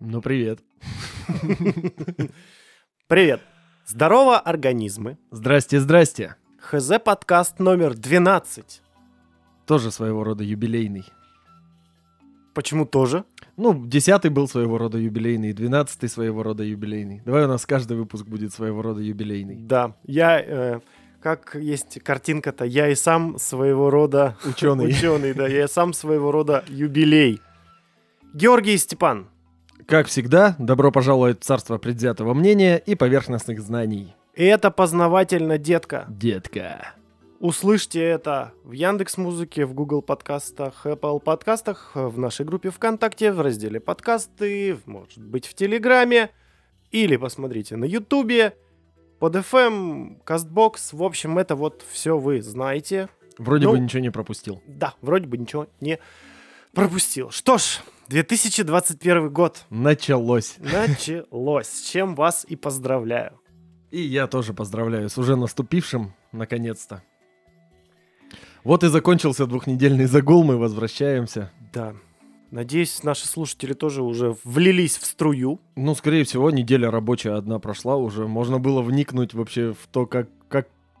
Ну, привет. Привет. Здорово, организмы. Здрасте, здрасте. ХЗ подкаст номер 12. Тоже своего рода юбилейный. Почему тоже? Ну, десятый был своего рода юбилейный, двенадцатый своего рода юбилейный. Давай у нас каждый выпуск будет своего рода юбилейный. Да, я, э, как есть картинка-то, я и сам своего рода Ученый. ученый, да, я и сам своего рода юбилей. Георгий Степан, Как всегда, добро пожаловать в царство предвзятого мнения и поверхностных знаний. и это познавательно, детка. Детка. Услышьте это в Яндекс Музыке, в Google подкастах, Apple подкастах, в нашей группе ВКонтакте, в разделе подкасты, может быть в Телеграме, или посмотрите на Ютубе, под FM, Castbox, в общем, это вот все вы знаете. Вроде Ну. бы ничего не пропустил. Да, вроде бы ничего не пропустил. Что ж, 2021 год Началось. началось, с чем вас и поздравляю. И я тоже поздравляю с уже наступившим, наконец-то. Вот и закончился двухнедельный загул, мы возвращаемся. Да, надеюсь, наши слушатели тоже уже влились в струю. Ну, скорее всего, неделя рабочая одна прошла уже. Можно было вникнуть вообще в то, как,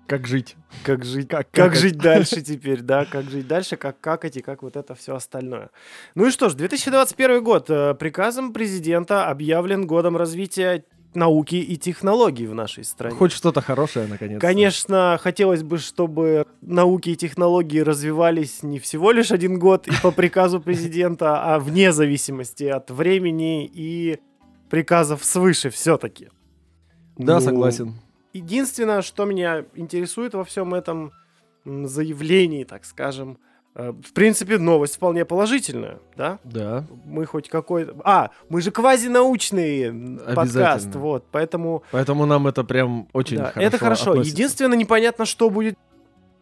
как, жить. Как жить, Как- как, как жить дальше теперь, да, как жить дальше, как какать и как вот это все остальное. Ну и что ж, 2021 год э, приказом президента объявлен годом развития науки и технологий в нашей стране. Хоть что-то хорошее, наконец. Конечно, хотелось бы, чтобы науки и технологии развивались не всего лишь один год и по приказу президента, а вне зависимости от времени и приказов свыше все-таки. Да, Ну, согласен. Единственное, что меня интересует во всем этом заявлении, так скажем, э, в принципе, новость вполне положительная, да? Да. Мы хоть какой-то... А, мы же квазинаучный подкаст, вот, поэтому... Поэтому нам это прям очень да, хорошо это хорошо. относится. Единственное, непонятно, что будет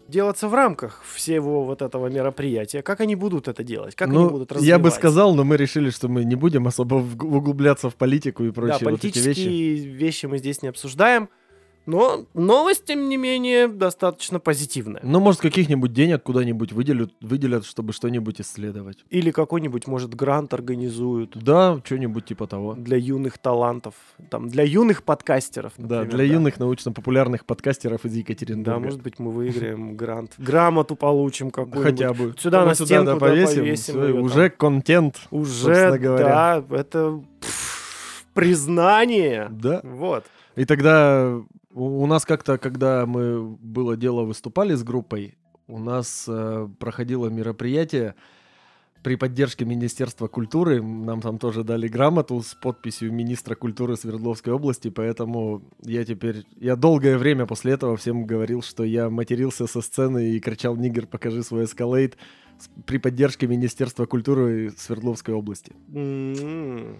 делаться в рамках всего вот этого мероприятия. Как они будут это делать? Как ну, они будут развивать? я бы сказал, но мы решили, что мы не будем особо углубляться в политику и Да, прочие вот эти политические вещи. вещи мы здесь не обсуждаем. Но новость, тем не менее, достаточно позитивная. Ну, может, каких-нибудь денег куда-нибудь выделят, выделят, чтобы что-нибудь исследовать. Или какой-нибудь, может, грант организуют Да, что-нибудь типа того. для юных талантов. Там, для юных подкастеров. Да, например, для юных научно-популярных подкастеров из Екатеринбурга. Да, может быть, мы выиграем грант. Грамоту получим какую-нибудь. Хотя бы. Сюда Мы на стенку, да, повесим уже контент. Уже, говоря. да, это признание. Да. Вот. И тогда у у нас как-то, когда мы было дело выступали с группой, у нас э, проходило мероприятие при поддержке Министерства культуры. Нам там тоже дали грамоту с подписью министра культуры Свердловской области, поэтому я теперь... Я долгое время после этого всем говорил, что я матерился со сцены и кричал «Нигер, покажи свой эскалейт» при поддержке Министерства культуры Свердловской области. М.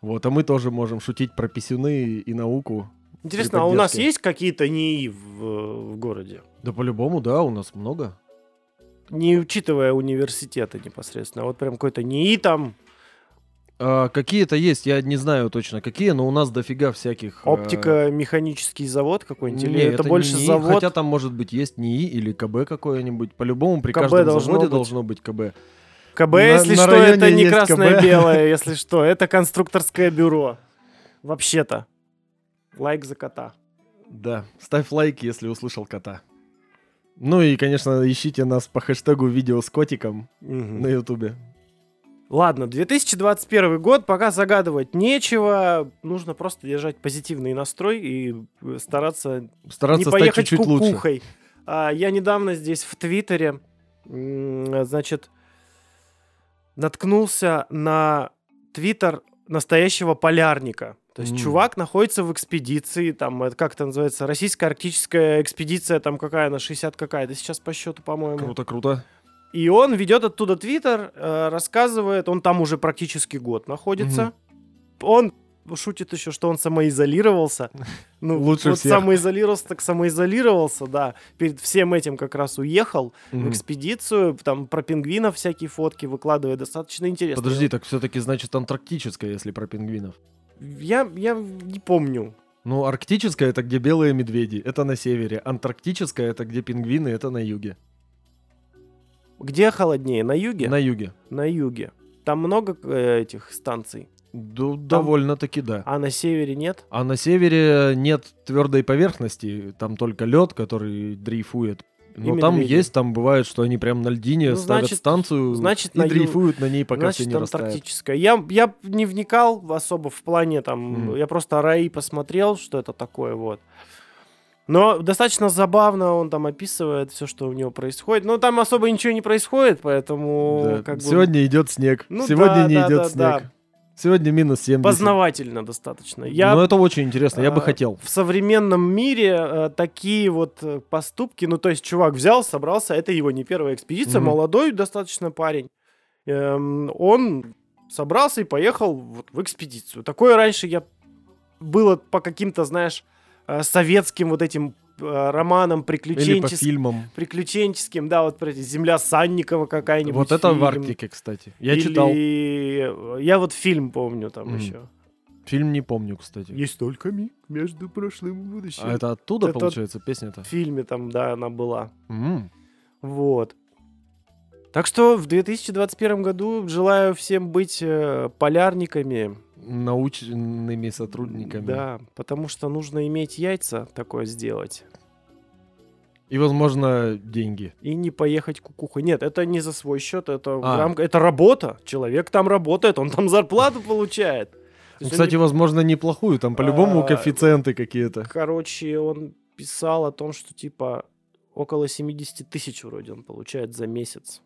Вот, а мы тоже можем шутить про писюны и науку. Интересно, а у нас есть какие-то НИИ в, в городе? Да по-любому, да, у нас много. Не учитывая университеты непосредственно. а Вот прям какой-то НИИ там, А, какие-то есть, я не знаю точно какие, но у нас дофига всяких. э, оптико-механический завод какой-нибудь? Или не, это, больше НИИ, завод? Хотя там может быть есть НИИ или КБ какое-нибудь. По-любому при КБ каждом должно заводе быть. должно быть КБ. КБ, На- если на что, это не красное-белое, если что. Это конструкторское бюро. Вообще-то. Лайк за кота. Да, ставь лайк, если услышал кота. Ну и, конечно, ищите нас по хэштегу видео с котиком Мгм. на ютубе. Ладно, 2021 год, пока загадывать нечего. Нужно просто держать позитивный настрой и э, стараться Стараться не стать поехать чуть-чуть лучше. кукухой. А, я недавно здесь в Твиттере, значит, наткнулся на Твиттер настоящего полярника. То есть М. чувак находится в экспедиции, там, это как это называется, российская арктическая экспедиция, там какая она, 60 какая-то сейчас по счету, по-моему. Круто, круто. И он ведет оттуда твиттер, э, рассказывает, он там уже практически год находится. Он шутит еще, что он самоизолировался. Ну, Лучше вот всех. самоизолировался, так самоизолировался, да. Перед всем этим как раз уехал в Мгм. экспедицию, там про пингвинов всякие фотки выкладывает, достаточно интересно. Подожди, так все-таки значит антарктическая, если про пингвинов. Я, я не помню. Ну, арктическая это где белые медведи, это на севере. Антарктическая это где пингвины, это на юге. Где холоднее, на юге? На юге. На юге. Там много э, этих станций. Ду- Довольно-таки да. А на севере нет? А на севере нет твердой поверхности, там только лед, который дрейфует. Но И там медведи. есть, там бывает, что они прям на льдине Ну, ставят значит- станцию значит, и на ю- дрейфуют на ней, пока Значит, все не антарктическая. Я, я не вникал особо в плане там, Мгм. я просто РАИ посмотрел, что это такое, вот. Но достаточно забавно он там описывает все, что у него происходит. Но там особо ничего не происходит, поэтому Да. как бы Сегодня идет снег, Ну сегодня да, не да, идет да, снег. да. Сегодня минус 70. познавательно достаточно. Я Но это очень интересно, я бы а, хотел. В современном мире э, такие вот э, поступки, ну то есть чувак взял, собрался, это его не первая экспедиция, Мгм. молодой достаточно парень. Эм, он собрался и поехал вот в экспедицию. Такое раньше я было по каким-то, знаешь, э, советским вот этим э, романам Или по приключенческим, фильмам. приключенческим, да, вот «Земля Санникова» какая-нибудь. Вот это в фильм. Арктике, кстати. Я Или, читал. э, Я вот фильм помню там Мгм. еще. Фильм не помню, кстати. Есть только миг между прошлым и будущим. А это оттуда, Это- получается, песня-то? В фильме там, да, она была. М. Вот. Так что в 2021 году желаю всем быть э, полярниками. Научными сотрудниками. Да, потому что нужно иметь яйца такое сделать. И, возможно, деньги. И не поехать кукухой. Нет, это не за свой счет, это, А. рам- это работа. Человек там работает, он там зарплату получает. Ну, кстати, он- возможно, неплохую. Там по-любому А, коэффициенты какие-то. короче, он писал о том, что типа около 70 тысяч вроде он получает за месяц.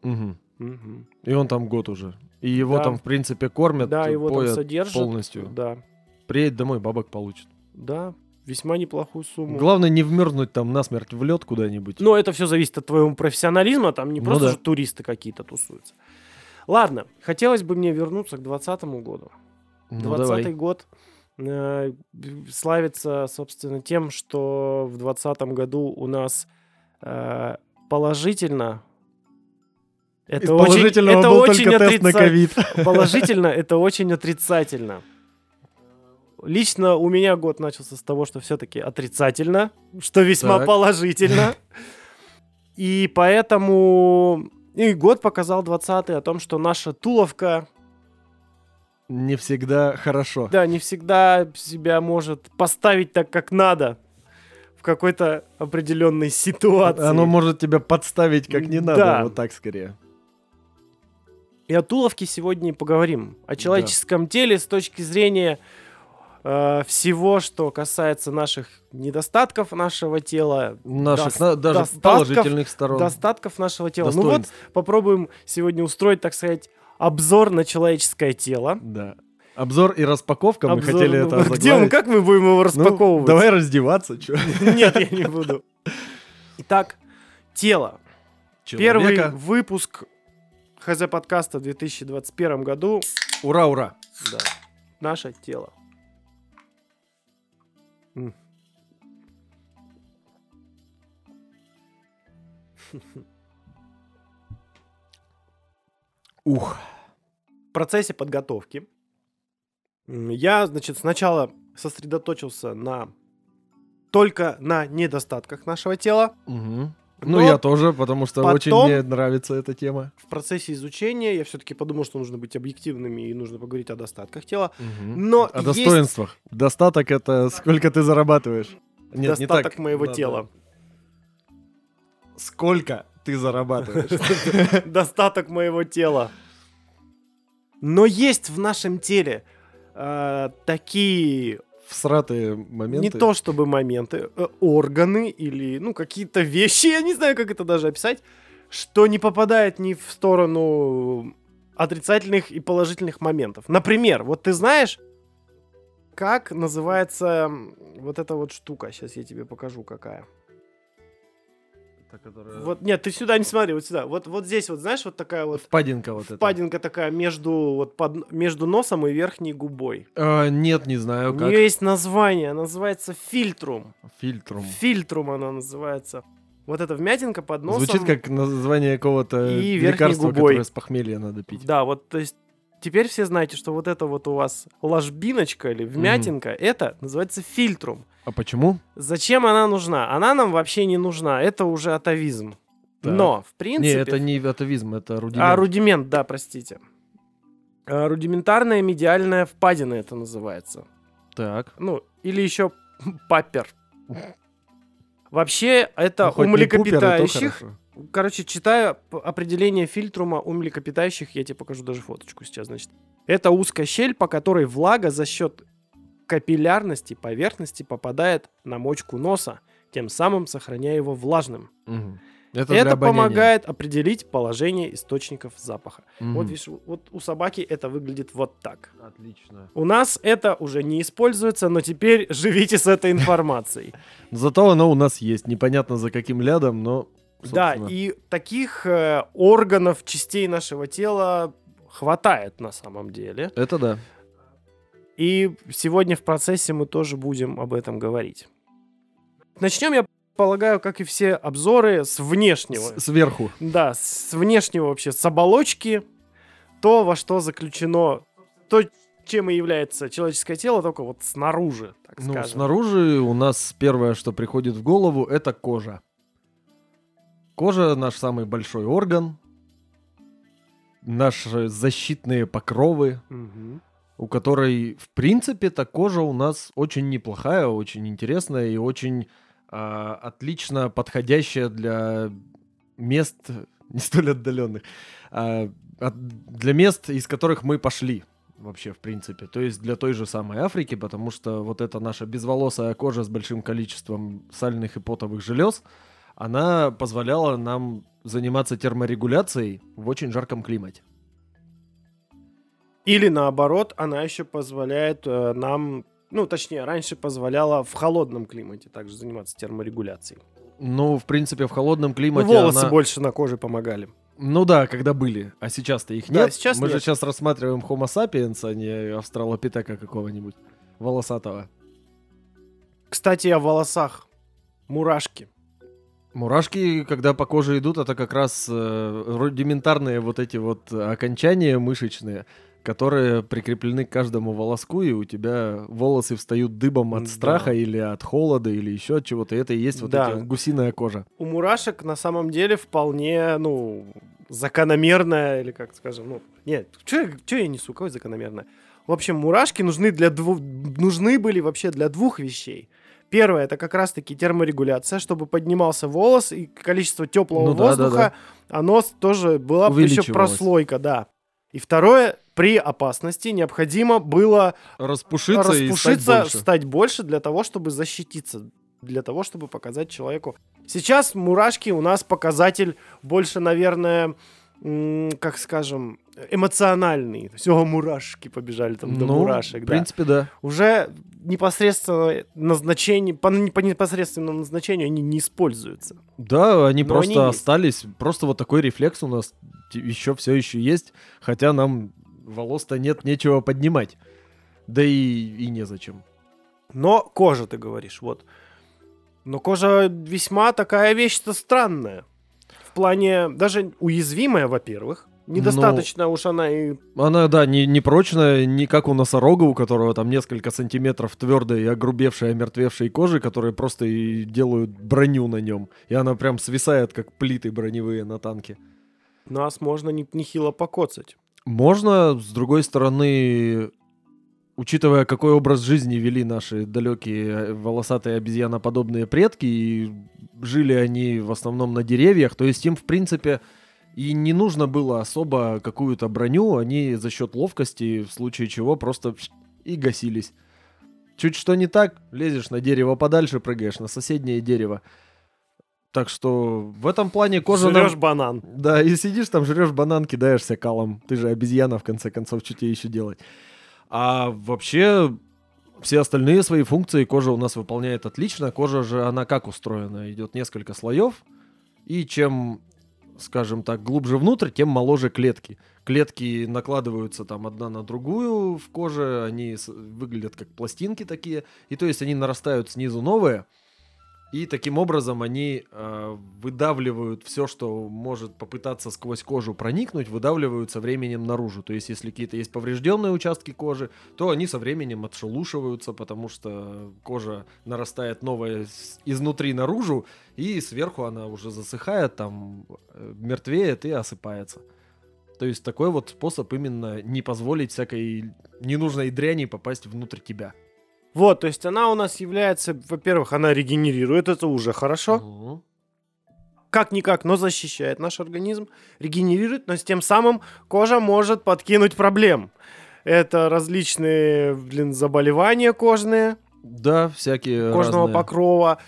И он там год уже. И его Да. там, в принципе, кормят, Да, его там содержат. полностью. Да, Приедет домой, бабок получит. да, весьма неплохую сумму. Главное не вмерзнуть там насмерть в лед куда-нибудь. Но это все зависит от твоего профессионализма, там не Ну просто да. же туристы какие-то тусуются. Ладно, хотелось бы мне вернуться к 2020 году. Ну, 20 давай. год э, славится, собственно, тем, что в 2020 году у нас э, положительно Из это очень, положительного это был очень только тест на ковид. Положительно это очень отрицательно. Лично у меня год начался с того, что все-таки отрицательно, что весьма Так. положительно. И поэтому и год показал 20 о том, что наша туловка, Не всегда хорошо. да, не всегда себя может поставить так, как надо в какой-то определенной ситуации. Оно может тебя подставить как не надо, Да. вот так скорее. И о туловке сегодня поговорим. О человеческом теле с точки зрения э, всего, что касается наших недостатков нашего тела, Наших, Дос- на- даже положительных сторон. достатков нашего тела. Ну вот, попробуем сегодня устроить, так сказать, обзор на человеческое тело. Да. Обзор и распаковка, мы Обзор, хотели ну, это Где он, как мы будем его Ну, распаковывать? давай раздеваться, чё. Нет, я не буду. Итак, тело. Первый Человека. выпуск ХЗ подкаста в 2021 году. Ура, ура. Да. Наше тело. М. Ух. В процессе подготовки я, значит, сначала сосредоточился на только на недостатках нашего тела. Но Ну, я тоже, потому что очень потом- мне нравится эта тема. В процессе изучения я все-таки подумал, что нужно быть объективными и нужно поговорить о достатках тела. Мгм. Но О есть достоинствах. Достаток это сколько ты зарабатываешь. Нет, не достаток так. моего Надо. тела. Сколько ты зарабатываешь. Достаток моего тела. Но есть в нашем теле э, такие Всратые моменты. Не то чтобы моменты, э, органы или, ну, какие-то вещи, я не знаю, как это даже описать, что не попадает ни в сторону отрицательных и положительных моментов. Например, вот ты знаешь, как называется вот эта вот штука? Сейчас я тебе покажу, какая. Та, которая- Вот, нет, ты сюда не смотри, вот сюда. Вот, вот здесь вот, знаешь, вот такая вот Впадинка вот эта. впадинка такая между, вот под, между носом и верхней губой. А, нет, не знаю, У как. нее есть название, называется фильтрум. Фильтрум. Фильтрум она называется. Вот эта вмятинка под носом. Звучит как название какого-то И лекарства, губой. которое с похмелья надо пить. Да, вот, то есть, теперь все знаете, что вот это вот у вас ложбиночка или вмятинка, это называется фильтрум. А почему? Зачем она нужна? Она нам вообще не нужна, это уже атовизм. Так. Но, в Не, принципе... это не атовизм, это рудимент. А, рудимент, да, простите. А, Рудиментарная медиальная впадина это называется. Так. Ну, или еще папер. Вообще, это Ну, у не пупер, Короче, читаю определение фильтрума у млекопитающих, я тебе покажу даже фоточку сейчас, значит. Это узкая щель, по которой влага за счет капиллярности поверхности попадает на мочку носа, тем самым сохраняя его влажным. Мгм. Это, Это помогает определить положение источников запаха. Мгм. Вот видишь, вот у собаки это выглядит вот так. Отлично. У нас это уже не используется, но теперь живите с этой информацией. Зато оно у нас есть. Непонятно за каким лядом, но... Да, собственно. и таких э, органов, частей нашего тела хватает на самом деле. Это да. И сегодня в процессе мы тоже будем об этом говорить. Начнем, я полагаю, как и все обзоры, с внешнего. С- сверху. Да, с внешнего вообще, с оболочки. То, во что заключено, то, чем и является человеческое тело, только вот снаружи, так Ну, скажем. снаружи у нас первое, что приходит в голову, это кожа. Кожа наш самый большой орган. Наши защитные покровы, Мгм. у которой, в принципе-то, кожа у нас очень неплохая, очень интересная и очень а, отлично подходящая для мест не столь отдаленных, а, от- для мест, из которых мы пошли вообще, в принципе. То есть для той же самой Африки, потому что вот эта наша безволосая кожа с большим количеством сальных и потовых желез, она позволяла нам заниматься терморегуляцией в очень жарком климате. Или наоборот, она еще позволяет э, нам, ну, точнее, раньше позволяла в холодном климате также заниматься терморегуляцией. Ну, в принципе, в холодном Ну, климате волосы она- больше на коже помогали. Ну да, когда были, а сейчас-то их Да, нет. сейчас Мы же нет. сейчас рассматриваем Homo sapiens, а не австралопитека какого-нибудь волосатого. Кстати, о волосах. Мурашки. Мурашки, когда по коже идут, это как раз э, рудиментарные вот эти вот окончания мышечные, которые прикреплены к каждому волоску, и у тебя волосы встают дыбом от Да. страха или от холода или еще от чего-то. И это и есть вот Да. эти гусиная кожа. У мурашек на самом деле вполне, ну, закономерная, или как скажем, ну, нет, что я несу, какое закономерное? В общем, мурашки нужны для двух, нужны были вообще для двух вещей. Первое, это как раз-таки терморегуляция, чтобы поднимался волос, и количество теплого Ну да, да, воздуха, оно тоже была еще прослойка, да. И второе, при опасности необходимо было Распушиться, и стать распушиться, больше. стать больше для того, чтобы защититься, для того, чтобы показать человеку. Сейчас мурашки у нас показатель больше, наверное, как скажем, эмоциональный. Все, мурашки побежали там до Ну, мурашек, в да. принципе, да. Уже непосредственно назначение, по, по непосредственному назначению они не используются. Да, они Но просто они есть. остались. Просто вот такой рефлекс у нас еще все еще есть. Хотя нам волос-то нет, нечего поднимать. Да и, и незачем. Но кожа, ты говоришь, вот. Но кожа весьма такая вещь-то странная. В плане даже уязвимая, во-первых. Недостаточно уж она и... Она, да, не, не прочная, не как у носорога, у которого там несколько сантиметров твердой и огрубевшей, омертвевшей кожи, которые просто и делают броню на нем. И она прям свисает, как плиты броневые на танке. Нас можно не- нехило покоцать. Можно, с другой стороны, учитывая, какой образ жизни вели наши далекие э, волосатые обезьяноподобные предки, и жили они в основном на деревьях, то есть им, в принципе, и не нужно было особо какую-то броню, они за счет ловкости, в случае чего, просто и гасились. Чуть что не так, лезешь на дерево подальше, прыгаешь на соседнее дерево. Так что в этом плане кожа нам- Жрешь банан. да, и сидишь там, жрешь банан, кидаешься калом. Ты же обезьяна, в конце концов, что тебе еще делать? А вообще, все остальные свои функции кожа у нас выполняет отлично. Кожа же, она как устроена? Идет несколько слоев. И чем, скажем так, глубже внутрь, тем моложе клетки. Клетки накладываются там одна на другую в коже, они выглядят как пластинки такие. И то есть они нарастают снизу новые. И таким образом они э, выдавливают все, что может попытаться сквозь кожу проникнуть, выдавливают со временем наружу. То есть, если какие-то есть поврежденные участки кожи, то они со временем отшелушиваются, потому что кожа нарастает новая изнутри наружу, и сверху она уже засыхает, там э, мертвеет и осыпается. То есть такой вот способ именно не позволить всякой ненужной дряни попасть внутрь тебя. Вот, то есть она у нас является, во-первых, она регенерирует, это уже хорошо. Мгм. Как-никак, но защищает наш организм, регенерирует, но с тем самым кожа может подкинуть проблем. Это различные, блин, заболевания кожные, Да, всякие кожного разные. покрова.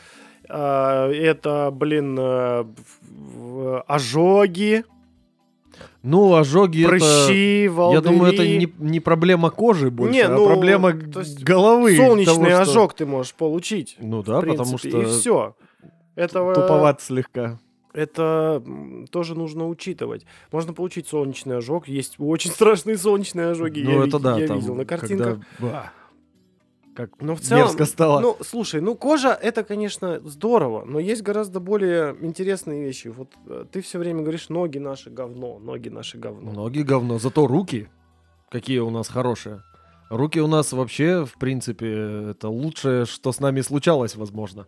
а, Это, блин, э, ожоги, Ну, ожоги это... прыщи, волдыри. Я думаю, это не, не проблема кожи больше, Не, а ну, проблема то есть головы. Солнечный того, что- ожог ты можешь получить. Ну да, в потому принципе, что И все. Это, туповат слегка. это тоже нужно учитывать. Можно получить солнечный ожог. Есть очень страшные солнечные ожоги. Ну я это ви- да, я там, видел на когда- картинках. Ба, Как Но в целом, мерзко стало. ну, слушай, ну кожа это, конечно, здорово, но есть гораздо более интересные вещи. Вот э, ты все время говоришь, ноги наши говно, ноги наши говно. Ноги говно, зато руки какие у нас хорошие. Руки у нас вообще, в принципе, это лучшее, что с нами случалось, возможно.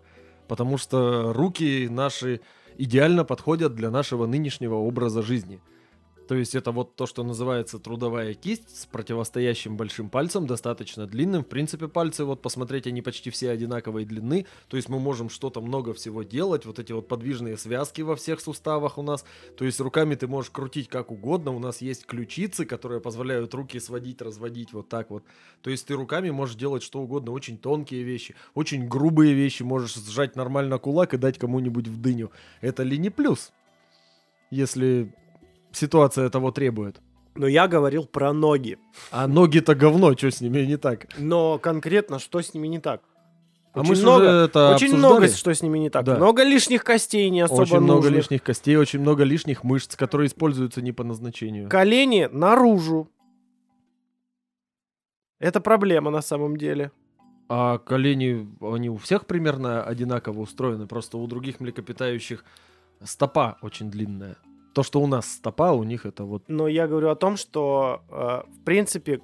Потому что руки наши идеально подходят для нашего нынешнего образа жизни. То есть это вот то, что называется трудовая кисть с противостоящим большим пальцем, достаточно длинным. В принципе, пальцы, вот посмотреть, они почти все одинаковой длины. То есть мы можем что-то много всего делать. Вот эти вот подвижные связки во всех суставах у нас. То есть руками ты можешь крутить как угодно. У нас есть ключицы, которые позволяют руки сводить, разводить вот так вот. То есть ты руками можешь делать что угодно. Очень тонкие вещи, очень грубые вещи. Можешь сжать нормально кулак и дать кому-нибудь в дыню. Это ли не плюс? Если ситуация того требует. Но я говорил про ноги. А ноги-то говно, что с ними не так? Но конкретно, что с ними не так? А Очень мы много- это Очень обсуждали. много, что с ними не так. Да. Много лишних костей не особо Очень много нужных. лишних костей, очень много лишних мышц, которые используются не по назначению. Колени наружу. Это проблема на самом деле. А колени, они у всех примерно одинаково устроены, просто у других млекопитающих стопа очень длинная. То, что у нас стопа, у них это вот... Но я говорю о том, что, э, в принципе,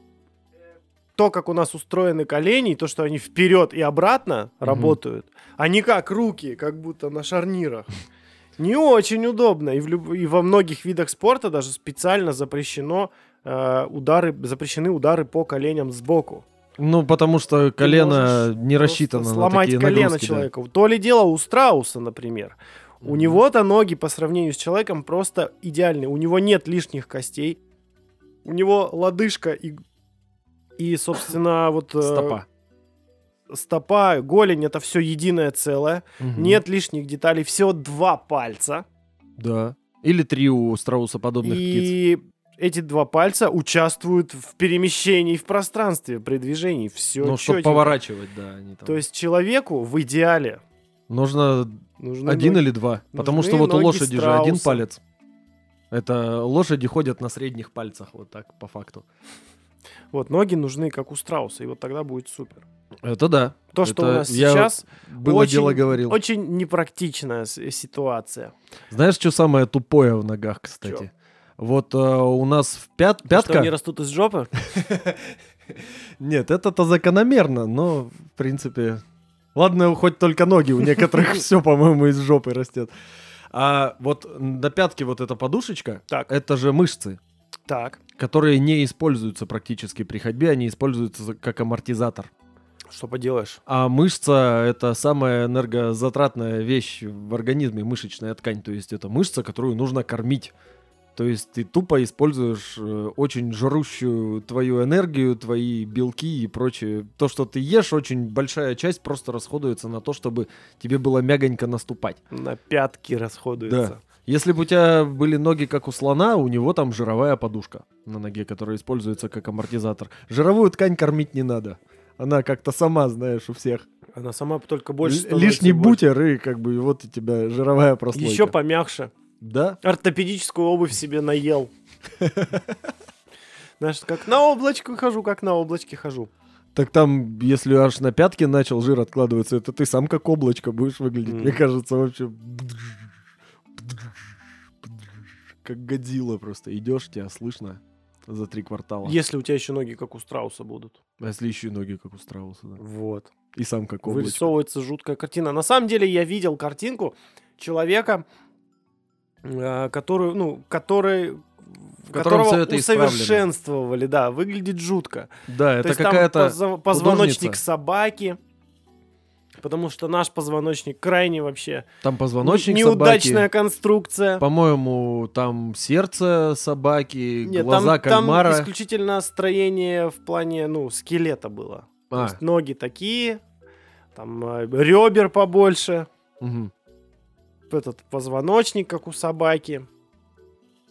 то, как у нас устроены колени, и то, что они вперед и обратно Мгм. работают, а не как руки, как будто на шарнирах. Не очень удобно. И, в люб- и во многих видах спорта даже специально запрещено э, удары, запрещены удары по коленям сбоку. Ну, потому что колено не рассчитано на сломать такие колено нагрузки, да. человеку. То ли дело у страуса, например. У него-то ноги по сравнению с человеком просто идеальные. У него нет лишних костей. У него лодыжка и, и собственно, вот... э, Стопа. Стопа, голень, это все единое целое. Мгм. Нет лишних деталей. Всего два пальца. Да. Или три у страусоподобных птиц. и эти два пальца участвуют в перемещении в пространстве, при движении. Все Ну, чтобы поворачивать, да. Они там. То есть человеку в идеале Нужно нужны один ноги. или два. Потому что нужны вот у лошади же один страуса. палец. Это лошади ходят на средних пальцах, вот так, по факту. Вот, ноги нужны, как у страуса, и вот тогда будет супер. Это да. То, что Это у нас я сейчас, Было Очень- дело говорил. очень непрактичная с- ситуация. Знаешь, что самое тупое в ногах, кстати? Вот э, у нас в пят... Что пятка... они растут из жопы? Нет, это-то закономерно, но, в принципе... Ладно, хоть только ноги, у некоторых все, по-моему, из жопы растет. А вот на пятке вот эта подушечка, Так, это же мышцы, так. которые не используются практически при ходьбе, они используются как амортизатор. Что поделаешь? А мышца это самая энергозатратная вещь в организме, мышечная ткань. То есть это мышца, которую нужно кормить. То есть ты тупо используешь э, очень жрущую твою энергию, твои белки и прочее. То, что ты ешь, очень большая часть просто расходуется на то, чтобы тебе было мягонько наступать. На пятки расходуется. Если бы у тебя были ноги, как у слона, у него там жировая подушка на ноге, которая используется как амортизатор. Жировую ткань кормить не надо. Она как-то сама, знаешь, у всех. Она сама только больше Л- Лишний больше. бутер, и как бы и вот у тебя жировая прослойка. Еще помягче. Да? Ортопедическую обувь себе наел. Знаешь, как на облачке хожу, как на облачке хожу. Так там, если аж на пятки начал жир откладываться, это ты сам как облачко будешь выглядеть. Мне кажется, вообще... Как годила просто. Идешь, тебя слышно за три квартала. Если у тебя еще ноги, как у страуса будут. А если еще ноги, как у страуса, да? Вот. И сам как облачко. Вырисовывается жуткая картина. На самом деле я видел картинку человека, которую, ну, который В котором которого всё это исправлено. усовершенствовали, да, выглядит жутко. Да, То это там какая-то... позвоночник художница. собаки, потому что наш позвоночник крайне вообще Там позвоночник неудачная собаки. конструкция. По-моему, там сердце собаки, Нет, глаза там, там кальмара. исключительно строение в плане, ну, скелета было. То А, есть ноги такие, там э, ребер побольше, мгм. Этот позвоночник, как у собаки.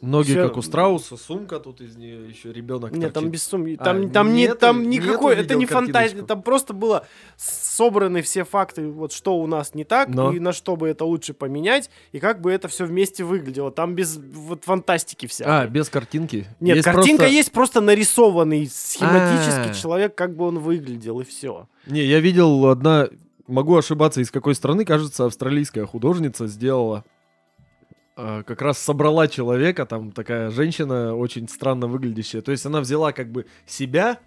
Ноги Всё- как у страуса, сумка тут из нее еще ребенок Нет, там торчит. без сумки. А, Там, там, не, нету- там никакой, это не фантазия, там просто было собраны все факты, вот что у нас не так, Но. и на что бы это лучше поменять, и как бы это все вместе выглядело. Там без вот фантастики всякой. А, без картинки? Нет, Есть картинка просто- есть просто нарисованный схематический А. человек, как бы он выглядел, и все. Не, я видел одна... Могу ошибаться, из какой страны, кажется, австралийская художница сделала... а, как раз собрала человека, там такая женщина очень странно выглядящая. То есть она взяла как бы себя,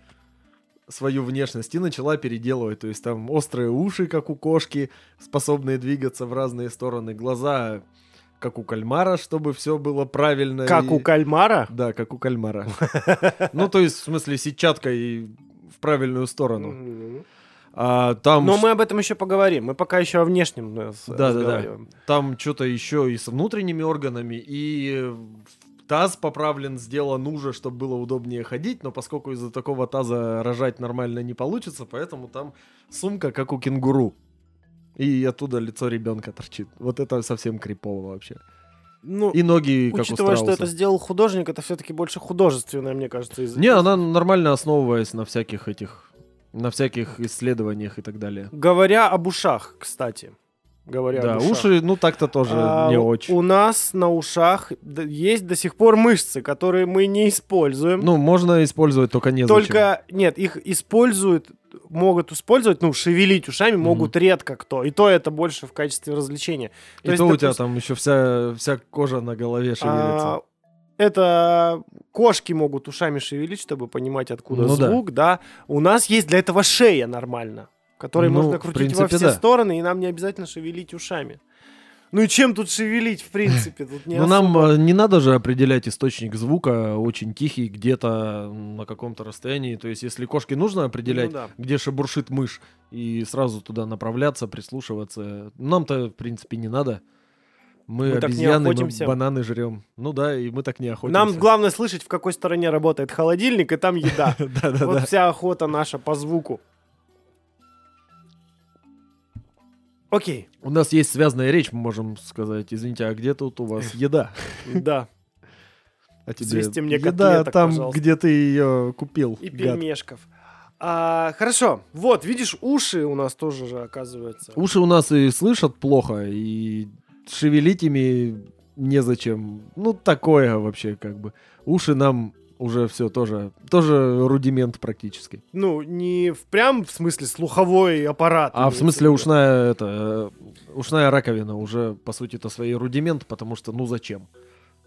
свою внешность и начала переделывать. То есть там острые уши, как у кошки, способные двигаться в разные стороны, глаза, как у кальмара, чтобы все было правильно. Как и- у кальмара. Да, как у кальмара. Ну, то есть, в смысле, сетчаткой в правильную сторону. А там, Но мы об этом еще поговорим. Мы пока еще о внешнем э, с- Да-да-да. разговариваем. там что-то еще и с внутренними органами, и таз поправлен, сделан уже, чтобы было удобнее ходить, но поскольку из-за такого таза рожать нормально не получится, поэтому там сумка, как у кенгуру. И оттуда лицо ребенка торчит. Вот это совсем крипово вообще. Ну, И ноги, как у учитывая, что страуса. это сделал художник, это все-таки больше художественное, мне кажется. из- Не, она нормально основываясь на всяких этих, на всяких исследованиях и так далее. Говоря об ушах, кстати. Говоря Да, об ушах. уши, ну так-то тоже А, не очень. У нас на ушах есть до сих пор мышцы, которые мы не используем. Ну, можно использовать, только не Только, нет, их используют, могут использовать, ну, шевелить ушами могут редко кто. И то это больше в качестве развлечения. И то, у тебя там еще вся, вся кожа на голове шевелится. А, это кошки могут ушами шевелить, чтобы понимать, откуда Ну да. звук, да. У нас есть для этого шея нормально, которой Ну, можно крутить во принципе, все да. стороны, и нам не обязательно шевелить ушами. Ну и чем тут шевелить, в принципе? Тут не нам особо. э, не надо же определять источник звука очень тихий, где-то на каком-то расстоянии. То есть, если кошке нужно определять, Ну да. где шебуршит мышь, и сразу туда направляться, прислушиваться, нам-то, в принципе, не надо. Мы, Мы так не обезьяны, мы охотимся. бананы жрем. Ну да, и мы так не охотимся. Нам главное слышать, в какой стороне работает холодильник, и там еда. Вот вся охота наша по звуку. Окей, У нас есть связанная речь, мы можем сказать. Извините, а где тут у вас еда? да. А тебе мне еда там, где ты ее купил. И пельмешков. А, хорошо, вот, видишь, уши у нас тоже же, оказывается. Уши у нас и слышат плохо, и шевелить ими незачем. Ну, такое вообще как бы. Уши нам уже все тоже, тоже рудимент практически. Ну, не в прям в смысле слуховой аппарат. А в смысле ушная, это, э, ушная раковина уже, по сути, это свои рудимент, потому что, ну, зачем?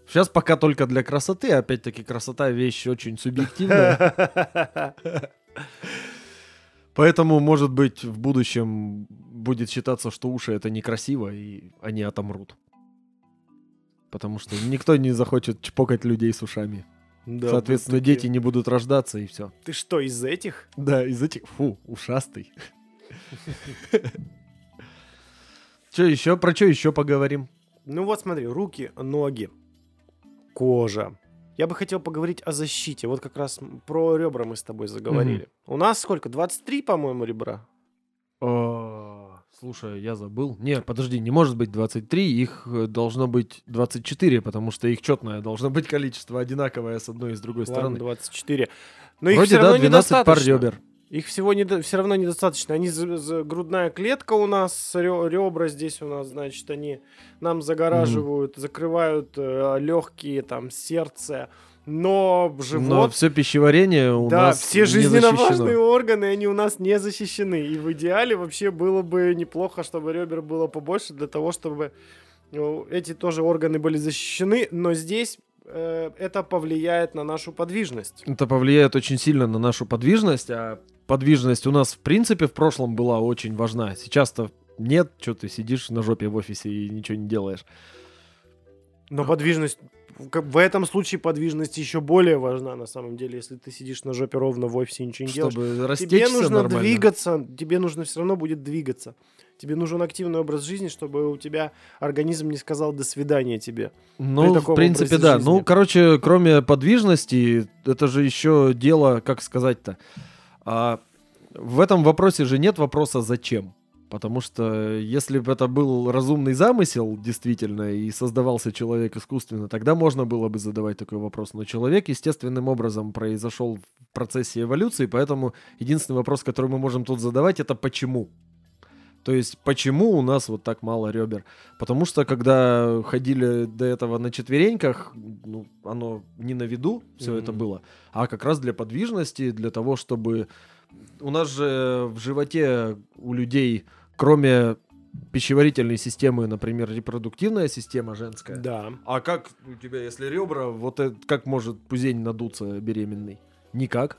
Сейчас пока только для красоты, опять-таки, красота вещь очень субъективная. Поэтому, может быть, в будущем будет считаться, что уши это некрасиво, и они отомрут. Потому что никто не захочет чпокать людей с ушами. Да, Соответственно, вот такие. дети не будут рождаться, и все. Ты что, из этих? Да, из этих... Фу, ушастый. Че еще? Про что еще поговорим? Ну вот смотри, руки, ноги, кожа. Я бы хотел поговорить о защите. Вот как раз про ребра мы с тобой заговорили. У нас сколько? 23, по-моему, ребра? Слушай, я забыл. Не, подожди, не может быть 23, их э, должно быть 24, потому что их четное должно быть количество одинаковое с одной и с другой Ладно, стороны. 24. Но их Вроде, все да, равно 12 пар ребер. Их всего не, все равно недостаточно. Они за- за- грудная клетка у нас, рё- ребра здесь у нас, значит, они нам загораживают, закрывают легкие, там, сердце, но Но живот, все пищеварение у да, нас все не жизненно важные органы, они у нас не защищены. И в идеале вообще было бы неплохо, чтобы ребер было побольше для того, чтобы ну, эти тоже органы были защищены, но здесь э, это повлияет на нашу подвижность. Это повлияет очень сильно на нашу подвижность, а подвижность у нас в принципе в прошлом была очень важна. Сейчас-то нет, что ты сидишь на жопе в офисе и ничего не делаешь. Но подвижность... в- этом случае подвижность еще более важна, на самом деле, если ты сидишь на жопе ровно в офисе и ничего не делаешь. Чтобы Тебе растечься нужно нормально. двигаться, тебе нужно все равно будет двигаться. Тебе нужен активный образ жизни, чтобы у тебя организм не сказал «до свидания» тебе. Ну, в принципе, да. жизни. Ну, короче, кроме подвижности, это же еще дело, как сказать-то. А, в этом вопросе же нет вопроса «зачем?». Потому что если бы это был разумный замысел, действительно, и создавался человек искусственно, тогда можно было бы задавать такой вопрос. Но человек естественным образом произошел в процессе эволюции, поэтому единственный вопрос, который мы можем тут задавать, это «почему?». То есть, почему у нас вот так мало ребер? Потому что, когда ходили до этого на четвереньках, ну, оно не на виду все это Мгм. было, а как раз для подвижности, для того, чтобы... У нас же в животе у людей, кроме пищеварительной системы, например, репродуктивная система женская. Да. А как у тебя, если ребра, вот это, как может пузень надуться беременный? Никак.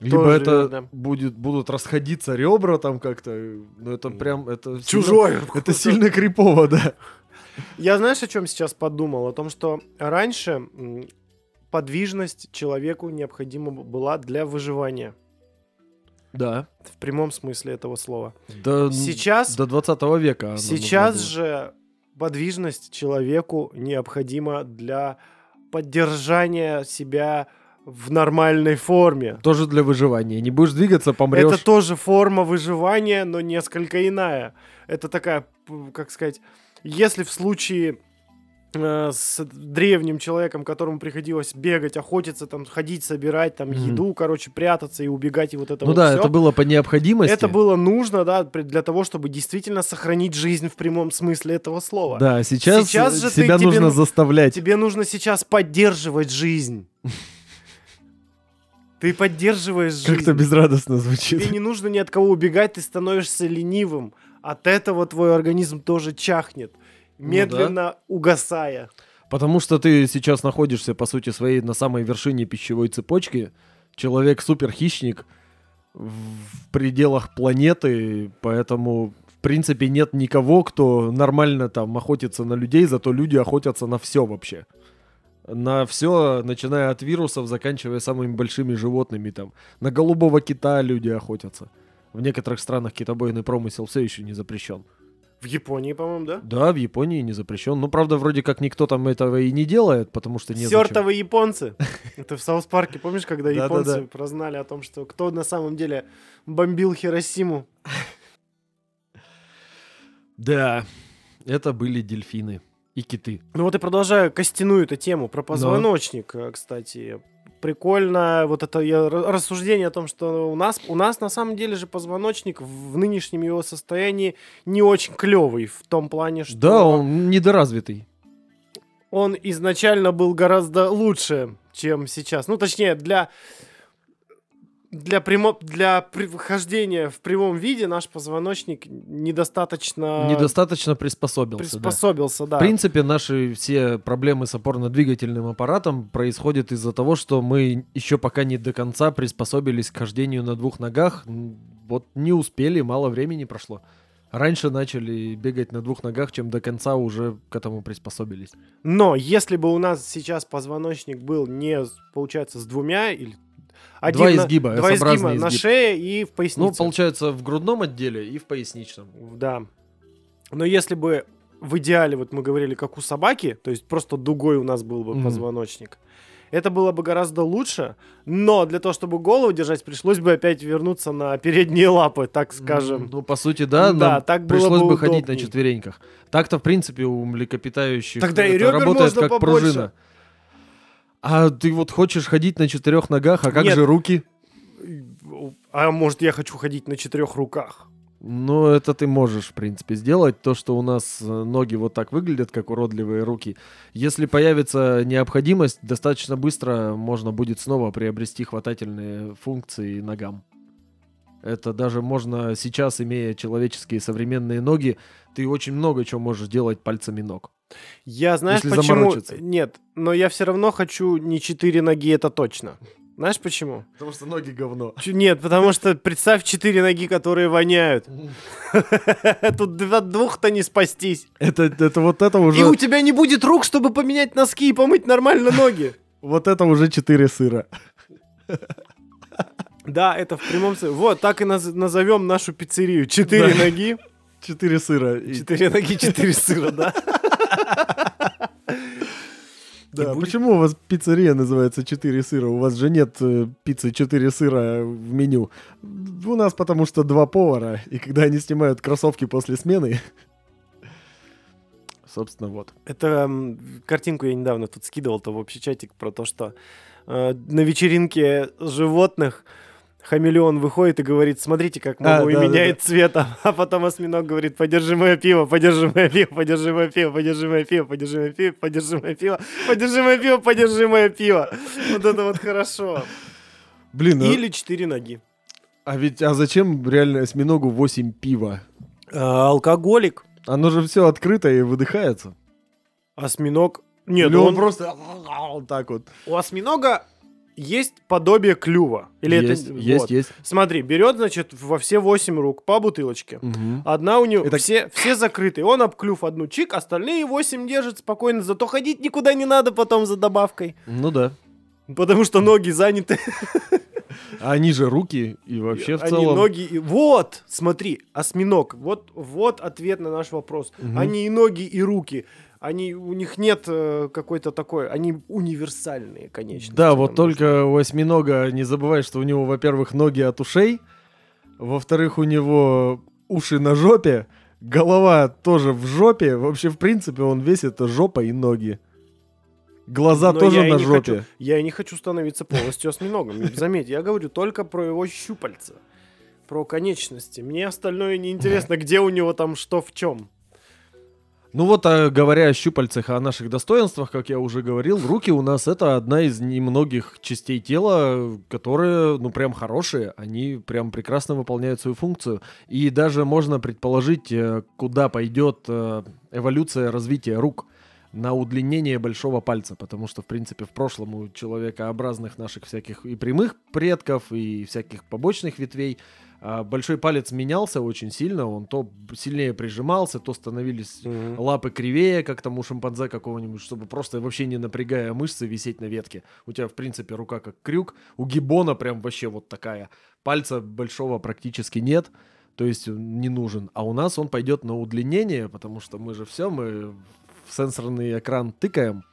Либо Тоже это верно. будет, будут расходиться ребра там как-то, ну это прям, это сильно- Чужое. это сильно крипово, да. Я знаешь, о чем сейчас подумал? О том, что раньше подвижность человеку необходима была для выживания. Да. В прямом смысле этого слова. До, Сейчас, до 20 века. сейчас же подвижность человеку необходима для поддержания себя в нормальной форме. Тоже для выживания. Не будешь двигаться, помрешь. Это тоже форма выживания, но несколько иная. Это такая, как сказать, если в случае с древним человеком, которому приходилось бегать, охотиться, там, ходить, собирать, там, Мгм. еду, короче, прятаться и убегать, и вот это Ну вот да, всё. это было по необходимости. Это было нужно, да, для того, чтобы действительно сохранить жизнь в прямом смысле этого слова. Да, сейчас, Сейчас же ты- себя тебе нужно ну- заставлять. Тебе нужно сейчас поддерживать жизнь. Ты поддерживаешь жизнь. Как-то безрадостно Тебе звучит. не нужно ни от кого убегать, ты становишься ленивым. От этого твой организм тоже чахнет, Ну медленно угасая. Потому что ты сейчас находишься, по сути своей, на самой вершине пищевой цепочки. Человек супер-хищник в пределах планеты, поэтому, в принципе, нет никого, кто нормально там охотится на людей, зато люди охотятся на все вообще. На все, начиная от вирусов, заканчивая самыми большими животными там. На голубого кита люди охотятся. В некоторых странах китобойный промысел все еще не запрещен. В Японии, по-моему, да? Да, в Японии не запрещен. Ну, правда, вроде как никто там этого и не делает, потому что не Сёртовые японцы. Это в Саус Парке, помнишь, когда японцы прознали о том, что кто на самом деле бомбил Хиросиму? Да, это были дельфины и киты. Ну вот и продолжаю костяную эту тему про позвоночник, э, кстати. Прикольно вот это я- рассуждение о том, что у нас, у нас на самом деле же позвоночник в нынешнем его состоянии не очень клевый в том плане, что Да, он недоразвитый. он изначально был гораздо лучше, чем сейчас. Ну, точнее, для для, прямо, для при- хождения в прямом виде наш позвоночник недостаточно Недостаточно приспособился. да. приспособился, да. В принципе, наши все проблемы с опорно-двигательным аппаратом происходят из-за того, что мы еще пока не до конца приспособились к хождению на двух ногах. Вот не успели, мало времени прошло. Раньше начали бегать на двух ногах, чем до конца уже к этому приспособились. Но если бы у нас сейчас позвоночник был не, получается, с двумя или один Два на- изгиба, два изгиба S-образный на изгиб. шее и в пояснице. Ну, получается, в грудном отделе и в поясничном. Да. Но если бы в идеале, вот мы говорили, как у собаки, то есть просто дугой у нас был бы Мгм. позвоночник, это было бы гораздо лучше, но для того, чтобы голову держать, пришлось бы опять вернуться на передние лапы, так скажем. Ну, по сути, да, Да, так было пришлось бы бы ходить на четвереньках. Так-то, в принципе, у млекопитающих Тогда и это ребер работает можно как побольше. пружина. А ты вот хочешь ходить на четырех ногах, а как Нет. же руки? А может, я хочу ходить на четырех руках? Ну, это ты можешь, в принципе, сделать. То, что у нас э, ноги вот так выглядят, как уродливые руки. Если появится необходимость, достаточно быстро можно будет снова приобрести хватательные функции ногам. Это даже можно сейчас, имея человеческие современные ноги, ты очень много чего можешь делать пальцами ног. Я знаешь Если почему? Нет, но я все равно хочу не четыре ноги, это точно. Знаешь почему? Потому что ноги говно. Чё- Нет, потому что представь четыре ноги, которые воняют. Тут от двух-то не спастись. Это, это вот это И уже, у тебя не будет рук, чтобы поменять носки и помыть нормально ноги. вот это уже четыре сыра. Да, это в прямом смысле. Вот, так и наз- назовем нашу пиццерию. Четыре Да. ноги, Четыре сыра. И- четыре ноги, четыре сыра, да? Да, будет- почему у вас пиццерия называется четыре сыра? У вас же нет э, пиццы четыре сыра в меню. У нас потому что два повара, и когда они снимают кроссовки после смены... Собственно, вот. Это картинку я недавно тут скидывал-то в общий чатик про то, что э, на вечеринке животных хамелеон выходит и говорит, смотрите, как А, могу, и да, да, меняет цвет, а а потом осьминог говорит, подержи мое пиво, подержи мое пиво, подержи мое пиво, подержи мое пиво, подержи мое пиво, подержи мое пиво, подержи мое пиво, подержи мое пиво. Вот это вот хорошо. Блин, а- Или четыре ноги. а ведь а зачем реально осьминогу 8 пива? А, алкоголик, Оно же все открыто и выдыхается. осьминог... Нет, он, он, просто вот так вот. у осьминога есть подобие клюва. Или есть, это... есть, вот. есть. Смотри, берет, значит, во все восемь рук по бутылочке. Мгм. Одна у него, Это- все, все закрыты. Он об клюв одну чик, остальные восемь держит спокойно. Зато ходить никуда не надо потом за добавкой. Ну да. Потому что ноги заняты. А они же руки и вообще в Они целом... ноги... и- Вот, смотри, осьминог. Вот, вот ответ на наш вопрос. Мгм. Они и ноги, и руки. Они, у них нет э, какой-то такой... Они универсальные, конечно. Да, вот только у осьминога не забывай, что у него, во-первых, ноги от ушей, во-вторых, у него уши на жопе, голова тоже в жопе. Вообще, в принципе, он весь это жопа и ноги. Глаза Но тоже на жопе. хочу- я и не хочу становиться полностью осьминогом. Заметь, я говорю только про его щупальца, про конечности. Мне остальное не интересно, где у него там что в чем. Ну вот, а говоря о щупальцах, о наших достоинствах, как я уже говорил, руки у нас это одна из немногих частей тела, которые, ну, прям хорошие, они прям прекрасно выполняют свою функцию. И даже можно предположить, э, куда пойдет э, эволюция развития рук на удлинение большого пальца, потому что, в принципе, в прошлом у человекообразных наших всяких и прямых предков, и всяких побочных ветвей большой палец менялся очень сильно, он то сильнее прижимался, то становились лапы кривее, как там у шимпанзе какого-нибудь, чтобы просто вообще не напрягая мышцы висеть на ветке. У тебя, в принципе, рука как крюк. У гиббона прям вообще вот такая. Пальца большого практически нет, то есть он не нужен. А у нас он пойдет на удлинение, потому что мы же все, мы в сенсорный экран тыкаем,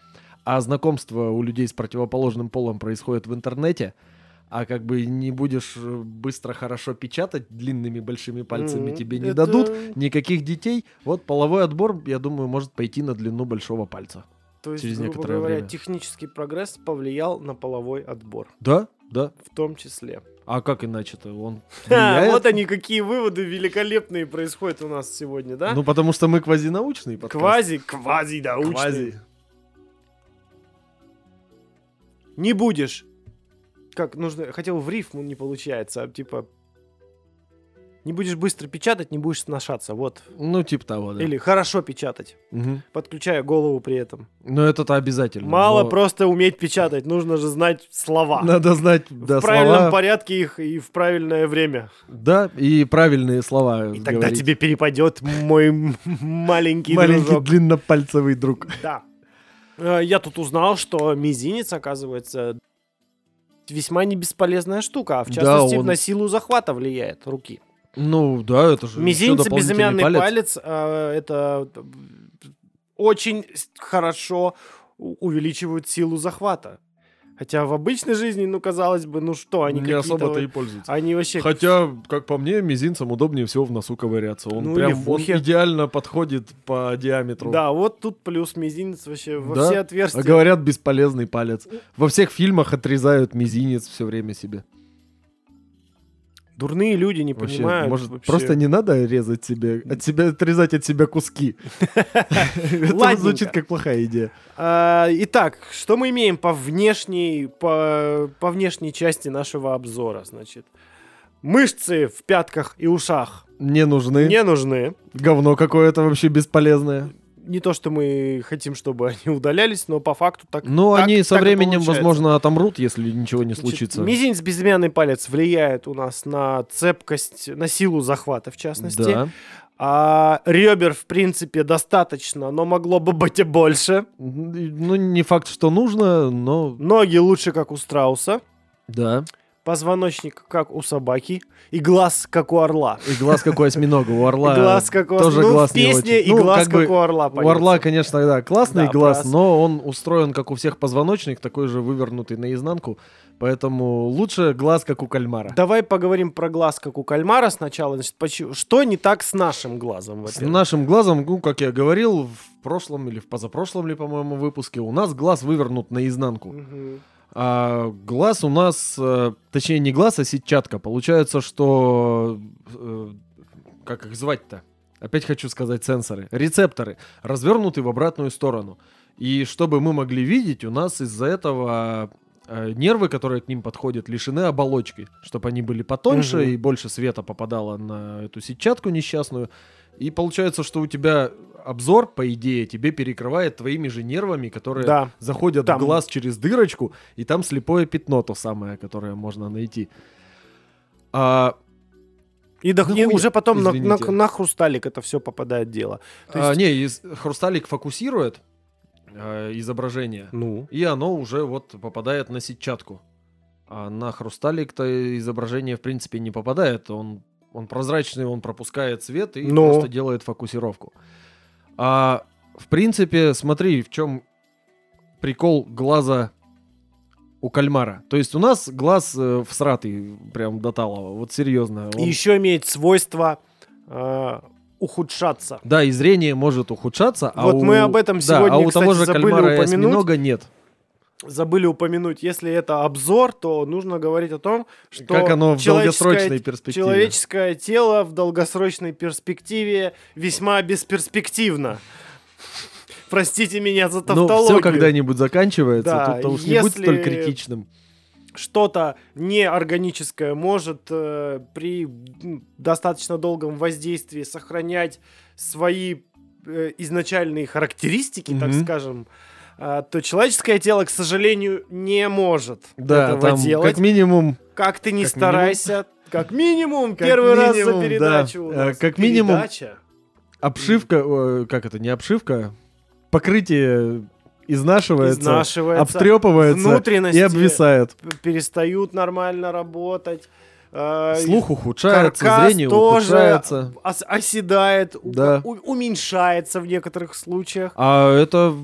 а знакомство у людей с противоположным полом происходит в интернете, а как бы не будешь э, быстро хорошо печатать длинными большими пальцами, Мгм. тебе не Это- дадут никаких детей. Вот половой отбор, я думаю, может пойти на длину большого пальца. То есть, через грубо некоторое говоря, время. технический прогресс повлиял на половой отбор. Да, да. В том числе. А как иначе-то? Он влияет? вот они, какие выводы великолепные происходят у нас сегодня, да? Ну, потому что мы квазинаучный подкаст. квази, квази научный. Квази. Не будешь. Как нужно, хотел в рифму, не получается, а типа... Не будешь быстро печатать, не будешь сношаться, вот. Ну, типа того, да. Или хорошо печатать, Мгм. подключая голову при этом. Но это-то обязательно. Мало но просто уметь печатать, нужно же знать слова. Надо знать, в да, правильном слова. порядке их и в правильное время. Да, и правильные слова И тогда говорить. тебе перепадет мой маленький, Маленький длиннопальцевый друг. Да. Э, Я тут узнал, что мизинец, оказывается, весьма не бесполезная штука, а в Да, частности он- на силу захвата влияет руки. Ну, да, это же Мизинец и безымянный палец. палец, э, это очень хорошо увеличивают силу захвата. Хотя в обычной жизни, ну, казалось бы, ну что, они не какие-то особо-то и пользуются. Они вообще... Хотя, как по мне, мизинцем удобнее всего в носу ковыряться. Он Ну, прям он идеально подходит по диаметру. Да, вот тут плюс мизинец вообще во Да? все А отверстия. говорят, бесполезный палец. Во всех фильмах отрезают мизинец все время себе. Дурные люди не Вообще, понимают. может, вообще. просто не надо резать себе, от себя отрезать от себя куски. Это звучит как плохая идея. А, итак, что мы имеем по внешней, по, по внешней части нашего обзора, значит? Мышцы в пятках и ушах Не нужны. не нужны. Говно какое-то вообще бесполезное. Не то, что мы хотим, чтобы они удалялись, но по факту так. Но так- они со так временем, возможно, отомрут, если ничего не Значит, случится. Мизинец, безымянный палец влияет у нас на цепкость, на силу захвата, в частности. Да. А ребер, в принципе, достаточно, но могло бы быть и больше. Ну, не факт, что нужно, но Ноги лучше, как у страуса. да. Позвоночник, как у собаки. И глаз, как у орла. И глаз как у осьминога, у орла И глаз, как у тоже ну, глаз в не песне, очень. и Ну, глаз, как как, бы у орла. У орла, конечно, да, классный Да, глаз, про- но он устроен, как у всех позвоночник, такой же вывернутый наизнанку. Поэтому лучше глаз, как у кальмара. Давай поговорим про глаз, как у кальмара сначала. Значит, почему- что не так с нашим глазом? С нашим глазом, ну, как я говорил, в прошлом или в позапрошлом ли, по-моему, выпуске, у нас глаз вывернут наизнанку. Мгм. А глаз у нас, э, точнее не глаз, а сетчатка. Получается, что... э, как их звать-то? Опять хочу сказать сенсоры. Рецепторы развернуты в обратную сторону. И чтобы мы могли видеть, у нас из-за этого э, нервы, которые к ним подходят, лишены оболочки. Чтобы они были потоньше Мгм. и больше света попадало на эту сетчатку несчастную. И получается, что у тебя обзор, по идее, тебе перекрывает твоими же нервами, которые Да. заходят Там- в глаз через дырочку, и там слепое пятно то самое, которое можно найти. А, И, до- Да и хуя, уже потом на, на- на хрусталик это все попадает дело. То а, есть- не, из- хрусталик фокусирует э, изображение, Ну, и оно уже вот попадает на сетчатку. А на хрусталик-то изображение в принципе не попадает, он, он прозрачный, он пропускает свет и Ну. просто делает фокусировку. А в принципе, смотри, в чем прикол глаза у кальмара. То есть у нас глаз э, всратый, прям до талого, вот серьезно. и Он- еще имеет свойство э, ухудшаться. Да, и зрение может ухудшаться. а Вот у- мы об этом да, сегодня, а у того же забыли кальмара и упомянуть. осьминога нет. Забыли упомянуть, если это обзор, то нужно говорить о том, что как оно в долгосрочной перспективе. Человеческое тело в долгосрочной перспективе весьма бесперспективно. Простите меня за Ну, тавтологию. все когда-нибудь заканчивается, Да, тут-то уж не будь если- столь критичным. Что-то неорганическое может э, при достаточно долгом воздействии сохранять свои э, изначальные характеристики, так Мгм. скажем, а, то человеческое тело, к сожалению, не может Да, этого там делать. как минимум, Как ты не как старайся, как минимум, Как первый раз минимум, за да. передачу. у Э, нас. как минимум, Передача. обшивка, как это, не обшивка, покрытие изнашивается, изнашивается, обтрепывается внутренности и обвисает. перестают нормально работать. э, Слух ухудшается, каркас зрение тоже ухудшается. ос- оседает, Да. уменьшается в некоторых случаях. А это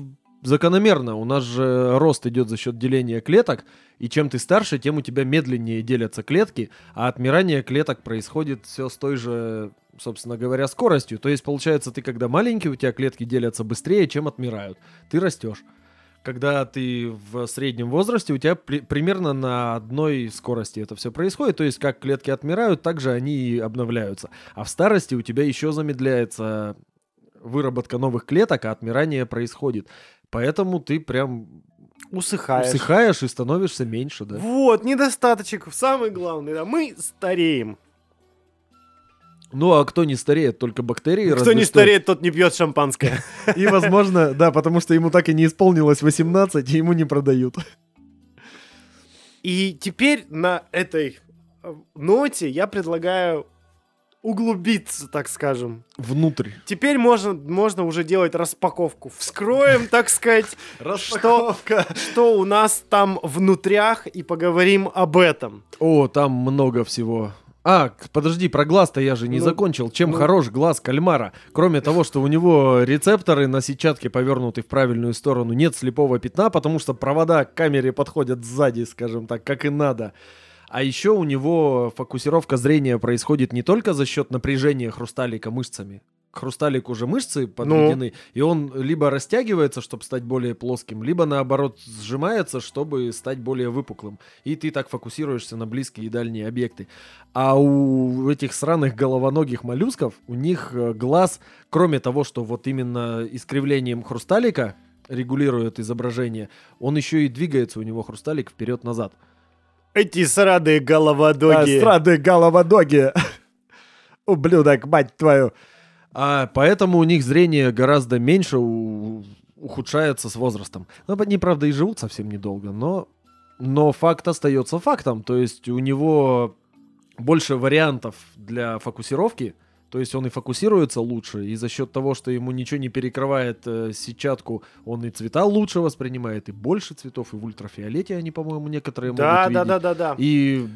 закономерно. У нас же рост идет за счет деления клеток, и чем ты старше, тем у тебя медленнее делятся клетки, а отмирание клеток происходит все с той же, собственно говоря, скоростью. То есть, получается, ты когда маленький, у тебя клетки делятся быстрее, чем отмирают. Ты растешь. Когда ты в среднем возрасте, у тебя при- примерно на одной скорости это все происходит. То есть, как клетки отмирают, так же они и обновляются. А в старости у тебя еще замедляется выработка новых клеток, а отмирание происходит. Поэтому ты прям Усыхаешь. усыхаешь и становишься меньше, да. Вот, недостаточек. Самый главный, да, мы стареем. Ну, а кто не стареет, только бактерии. Кто не что. стареет, тот не пьет шампанское. И, возможно, да, потому что ему так и не исполнилось 18, и ему не продают. И теперь на этой э, ноте я предлагаю углубиться, так скажем. Внутрь. Теперь можно, можно уже делать распаковку. Вскроем, так сказать, что, что у нас там внутрях и поговорим об этом. О, там много всего. А, подожди, про глаз-то я же не Ну, закончил. Чем ну. хорош глаз кальмара? Кроме того, что у него рецепторы на сетчатке повернуты в правильную сторону, нет слепого пятна, потому что провода к камере подходят сзади, скажем так, как и надо. А еще у него фокусировка зрения происходит не только за счет напряжения хрусталика мышцами. К хрусталику уже мышцы подведены, и он либо растягивается, чтобы стать более плоским, либо наоборот сжимается, чтобы стать более выпуклым. И ты так фокусируешься на близкие и дальние объекты. А у этих сраных головоногих моллюсков, у них э, глаз, кроме того, что вот именно искривлением хрусталика регулирует изображение, он еще и двигается у него хрусталик вперед-назад. Эти срадые головодоги. Страды головодоги. Ублюдок, мать твою. А поэтому у них зрение гораздо меньше у- ухудшается с возрастом. Ну, они, правда, и живут совсем недолго, но, но факт остается фактом. То есть у него больше вариантов для фокусировки, то есть он и фокусируется лучше, и за счет того, что ему ничего не перекрывает э, сетчатку, он и цвета лучше воспринимает, и больше цветов, и в ультрафиолете они, по-моему, некоторые Да, могут да, видеть. да, да, да. И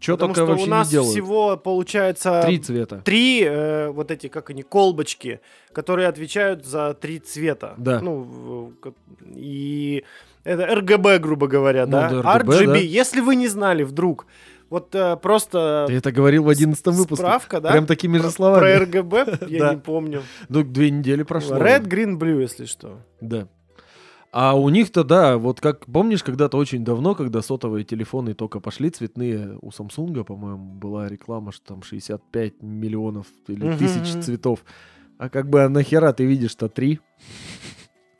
что Потому только что вообще у нас не делают. всего получается Три цвета. три э, вот эти, как они, колбочки, которые отвечают за три цвета. Да. Ну, и это RGB, грубо говоря, Ну да? да, RGB, RGB. да. Если вы не знали вдруг, вот э, просто Ты это говорил в одиннадцатом выпуске. справка, да? Прям такими же Про словами. RGB, я Да. не помню. Ну, две недели прошло. Red, green, blue, если что. Да. А у них-то, да, вот как, помнишь, когда-то очень давно, когда сотовые телефоны только пошли цветные, у Самсунга, по-моему, была реклама, что там 65 миллионов или тысяч цветов. А как бы а нахера ты видишь-то три?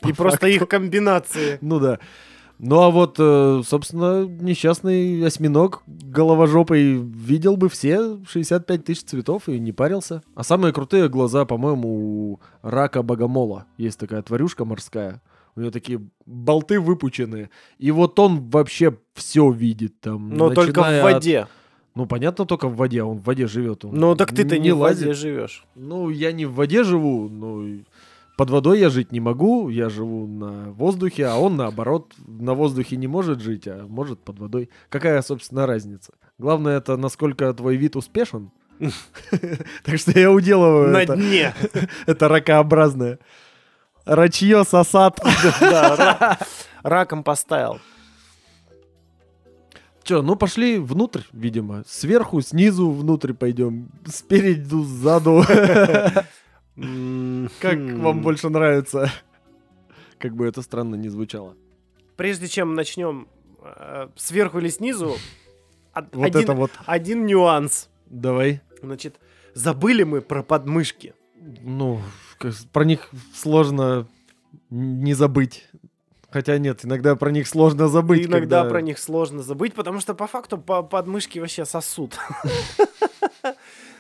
И просто их комбинации. Ну да. Ну а вот, э, собственно, несчастный осьминог головожопый видел бы все 65 тысяч цветов и не парился. А самые крутые глаза, по-моему, у рака богомола. Есть такая тварюшка морская. У нее такие болты выпученные. И вот он вообще все видит там. Но только в начиная от- воде. Ну, понятно, только в воде. Он в воде живет. Он Ну так ты-то не в лазит. воде живешь. Ну, я не в воде живу, ну, и под водой я жить не могу, я живу на воздухе, а он, наоборот, на воздухе не может жить, а может под водой. Какая, собственно, разница? Главное, это насколько твой вид успешен. Так что я уделываю На дне. Это ракообразное. Рачье сосад. Раком поставил. Че, ну пошли внутрь, видимо. Сверху, снизу внутрь пойдем. Спереди, сзаду. Как хм. вам больше нравится? Как бы это странно не звучало. Прежде чем начнем э, сверху или снизу, Вот один, это вот. один нюанс. Давай. Значит, забыли мы про подмышки. Ну, про них сложно не забыть. Хотя нет, иногда про них сложно забыть. Иногда когда- про них сложно забыть, потому что по факту по- подмышки вообще сосут.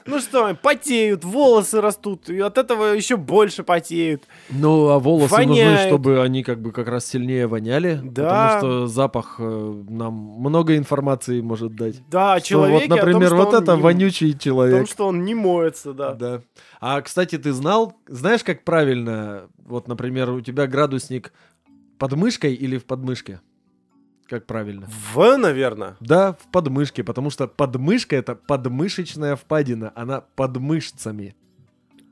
Ну что, потеют, волосы растут, и от этого еще больше потеют. Ну, а волосы нужны, Воняет. чтобы они как бы как раз сильнее воняли. Да. Потому что запах э, нам много информации может дать. Да, Что человеке вот, например, том, вот это не- вонючий человек. что он не моется, да. Да. А, кстати, ты знал, знаешь, как правильно, вот, например, у тебя градусник под мышкой или в подмышке? Как правильно? В, наверное. Да, в подмышке, потому что подмышка это подмышечная впадина, она под мышцами.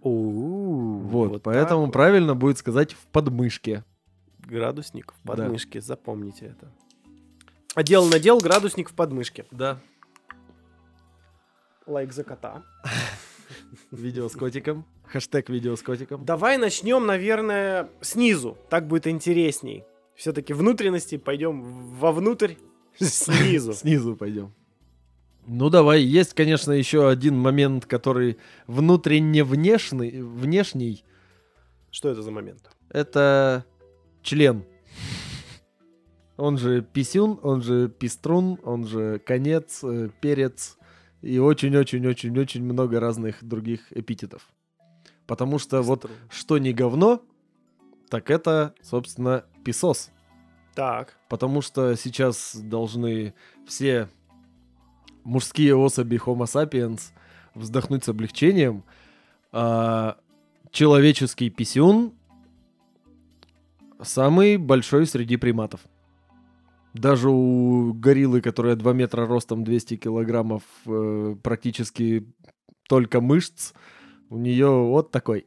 Вот, поэтому правильно будет сказать в подмышке. Градусник в Да. подмышке, запомните это. Одел надел, градусник в подмышке. Да. Лайк за кота. Видео с котиком. Хэштег видео с котиком. Давай начнем, наверное, снизу. Так будет интересней. Все-таки внутренности пойдем вовнутрь снизу. Снизу пойдем. Ну давай, есть, конечно, еще один момент, который внутренне внешний, внешний. Что это за момент? Это член. Он же писюн, он же пиструн, он же конец, э, перец и очень-очень-очень-очень много разных других эпитетов. Потому что вот что не говно, так это, собственно, писос. Так. Потому что сейчас должны все мужские особи Homo sapiens вздохнуть с облегчением. А человеческий писюн самый большой среди приматов. Даже у гориллы, которая 2 метра ростом, 200 килограммов, э, практически только мышц, у нее вот такой.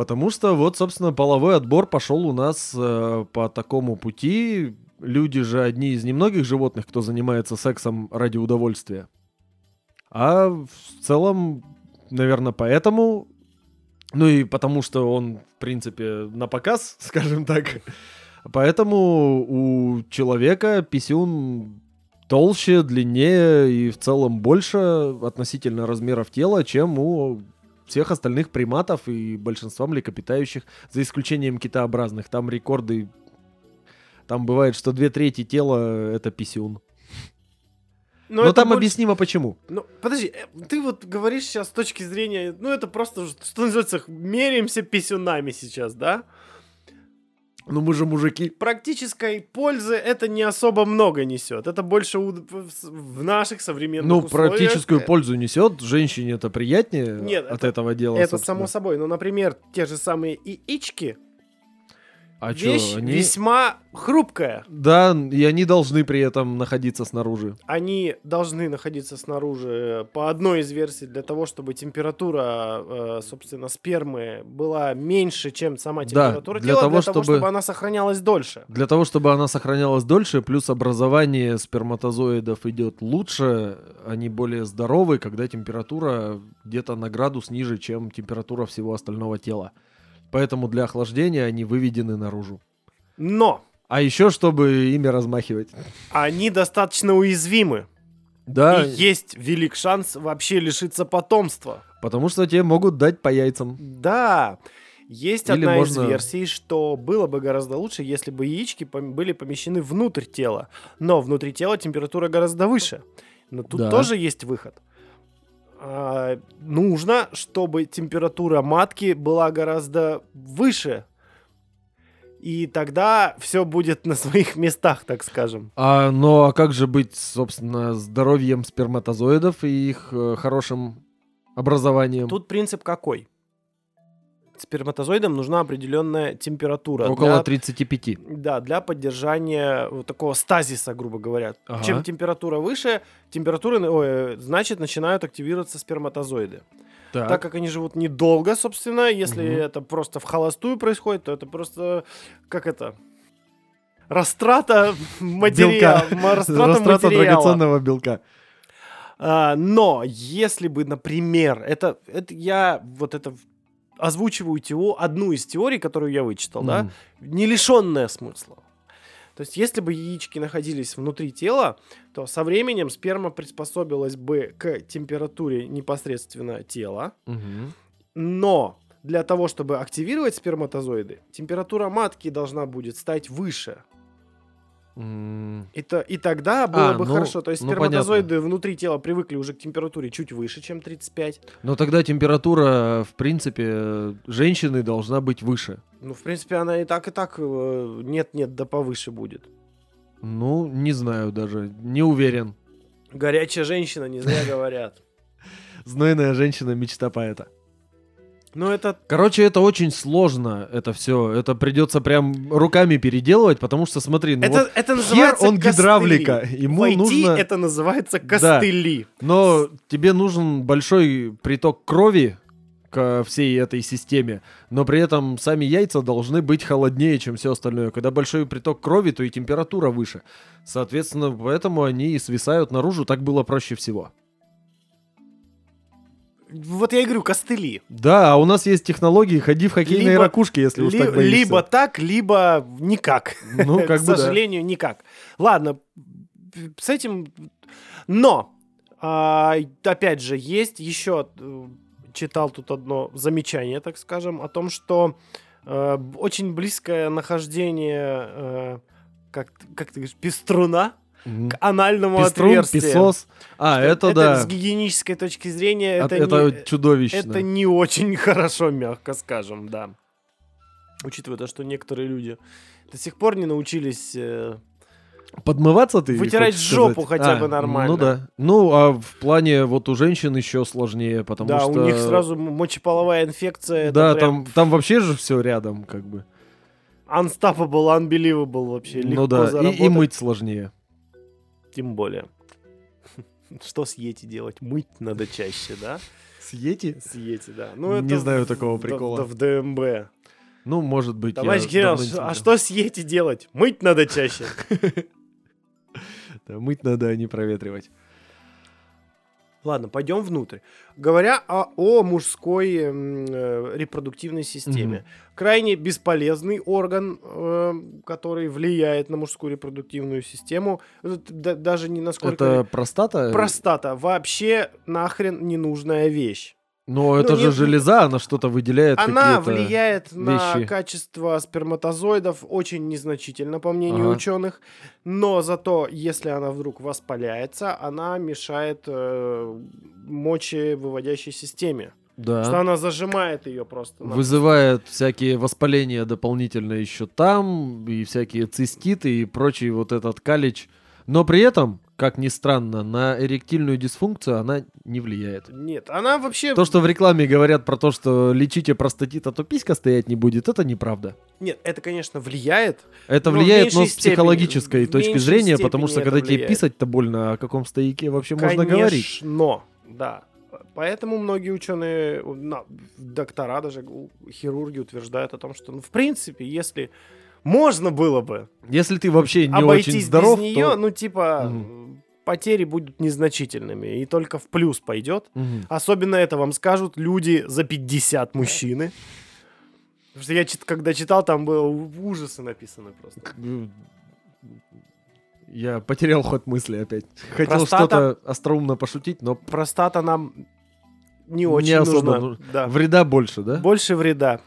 Потому что вот, собственно, половой отбор пошел у нас э, по такому пути. Люди же одни из немногих животных, кто занимается сексом ради удовольствия. А в целом, наверное, поэтому, ну и потому что он, в принципе, на показ, скажем так. Поэтому у человека писюн толще, длиннее и в целом больше относительно размеров тела, чем у всех остальных приматов и большинства млекопитающих, за исключением китообразных. Там рекорды... Там бывает, что две трети тела — это писюн. Но, это там больше- объяснимо почему. Ну, подожди, э, ты вот говоришь сейчас с точки зрения, ну, это просто, что называется, меряемся писюнами сейчас, да? Ну мы же мужики. Практической пользы это не особо много несет. Это больше у- в наших современных Ну, условиях. практическую Э, пользу несет. Женщине это приятнее Нет, от это- этого дела. Это собственно. само собой. Ну, например, те же самые яички. А чё, вещь они... весьма хрупкая. Да, и они должны при этом находиться снаружи. Они должны находиться снаружи э, по одной из версий для того, чтобы температура, э, собственно, спермы была меньше, чем сама Да, температура для тела, того, для того, чтобы- чтобы она сохранялась дольше. Для того, чтобы она сохранялась дольше, плюс образование сперматозоидов идет лучше, они более здоровы, когда температура где-то на градус ниже, чем температура всего остального тела. Поэтому для охлаждения они выведены наружу. Но А еще, чтобы ими размахивать. они достаточно уязвимы. Да, И есть велик шанс вообще лишиться потомства. потому что те могут дать по яйцам. Да, есть Или одна из можно- версий, что было бы гораздо лучше, если бы яички пом- были помещены внутрь тела. Но внутри тела температура гораздо выше. Но тут Да. тоже есть выход. А, нужно, чтобы температура матки была гораздо выше. И тогда все будет на своих местах, так скажем. А, ну а как же быть, собственно, здоровьем сперматозоидов и их э, хорошим образованием? Тут принцип какой? Сперматозоидам нужна определенная температура. Около для 35. Да, для поддержания вот такого стазиса, грубо говоря. Ага. Чем температура выше, температура, ой, значит, начинают активироваться сперматозоиды. Так. Так как они живут недолго, собственно, если Мгм. это просто в холостую происходит, то это просто, как это, растрата материала. ма- Растрата, Растрата материала. драгоценного белка. А, но если бы, например, это, это я вот это озвучиваю тео, одну из теорий, которую я вычитал, да, Мгм. не лишенная смысла. То есть, если бы яички находились внутри тела, то со временем сперма приспособилась бы к температуре непосредственно тела, Мгм. но для того, чтобы активировать сперматозоиды, температура матки должна будет стать выше. И, то- и тогда было А, бы ну, хорошо. То есть ну, сперматозоиды внутри тела привыкли уже к температуре чуть выше, чем 35. Но тогда температура, в принципе, женщины должна быть выше. Ну, в принципе, она и так, и так э, нет-нет, да повыше будет. Ну, не знаю даже, не уверен. Горячая женщина, не зря говорят. Знойная женщина мечта поэта. Ну, это Короче, это очень сложно, это все. Это придется прям руками переделывать, потому что, смотри, ну это, вот это хер называется он костыли. гидравлика. Ему В IT нужно... это называется Да. костыли. Но тебе нужен большой приток крови ко всей этой системе, но при этом сами яйца должны быть холоднее, чем все остальное. Когда большой приток крови, то и температура выше. Соответственно, поэтому они и свисают наружу, так было проще всего. Вот я и говорю, костыли. Да, а у нас есть технологии, ходи в хоккейные Либо- ракушки, если уж Ли- так боишься. либо так, либо никак. Ну, как К бы да. сожалению, никак. Ладно, с этим... Но, а, опять же, есть еще... э, Читал тут одно замечание, так скажем, о том, что э, очень близкое нахождение, э, как, как ты говоришь, пеструна. К анальному Пеструн, отверстию. песос. А, Что это, да. С гигиенической точки зрения это, Это, не, чудовищно. это не очень хорошо, мягко скажем, да. Учитывая то, что некоторые люди до сих пор не научились... э, Подмываться ты Вытирать жопу сказать? хотя А, бы нормально. Ну да. Ну, а в плане вот у женщин еще сложнее, потому да, что... у них сразу мочеполовая инфекция. это Да, прям там, там вообще же все рядом, как бы. Unstoppable, unbelievable вообще. Легко ну да, и, и мыть сложнее. Тем более. Что с Йети делать? Мыть надо чаще, да? С Йети? С Йети, да. Ну, Не это знаю в- такого прикола. В, в ДМБ. Ну, может быть, Товарищ генерал, не а что с Йети делать? Мыть надо чаще. Да, мыть надо, а не проветривать. Ладно, пойдем внутрь. Говоря о, о мужской э, репродуктивной системе. Мгм. Крайне бесполезный орган, э, который влияет на мужскую репродуктивную систему. Даже не насколько... Это простата? Простата. Вообще нахрен ненужная вещь. Но это же нет, железа, она что-то выделяет Она влияет на вещи. качество сперматозоидов очень незначительно, по мнению Ага. ученых. Но зато, если она вдруг воспаляется, она мешает э, мочевыводящей системе. Да. Что она зажимает ее просто. Вызывает всякие воспаления дополнительно еще там, и всякие циститы и прочий вот этот калич. Но при этом, как ни странно, на эректильную дисфункцию она не влияет. Нет, она вообще... То, что в рекламе говорят про то, что лечите простатит, а то писька стоять не будет, это неправда. Нет, это, конечно, влияет. Это Но влияет, но с психологической степени- точки зрения, потому что когда это тебе влияет. писать-то больно, о каком стояке вообще можно говорить. Конечно, да. Поэтому многие ученые, доктора, даже хирурги утверждают о том, что, ну, в принципе, если можно было бы Если ты вообще не обойтись очень здоров, без нее, то... ну, типа, Мгм. потери будут незначительными, и только в плюс пойдет. Мгм. Особенно это вам скажут люди за 50 мужчины. Потому что я, чит- когда читал, там было ужасы написаны просто. Ну, Я потерял ход мысли опять. Хотел Простата- что-то остроумно пошутить, но Простата нам не очень особо нужна. ну- Да. вреда больше, да? Больше вреда.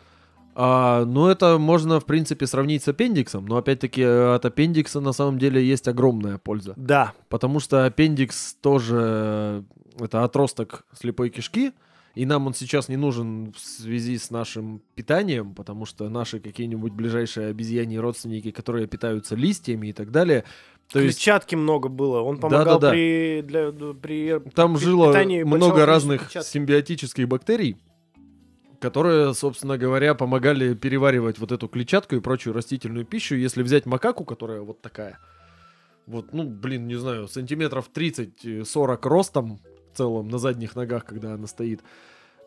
А, ну, это можно, в принципе, сравнить с аппендиксом, но, опять-таки, э, от аппендикса на самом деле есть огромная польза. Да. Потому что аппендикс тоже э, это отросток слепой кишки, и нам он сейчас не нужен в связи с нашим питанием, потому что наши какие-нибудь ближайшие обезьяньи родственники, которые питаются листьями и так далее, то есть Клетчатки много было. Он помогал Да-да-да. при, для, при... там жило много разных клетчатки. симбиотических бактерий, которые, собственно говоря, помогали переваривать вот эту клетчатку и прочую растительную пищу. Если взять макаку, которая вот такая, вот, ну, блин, не знаю, сантиметров 30-40 ростом в целом на задних ногах, когда она стоит.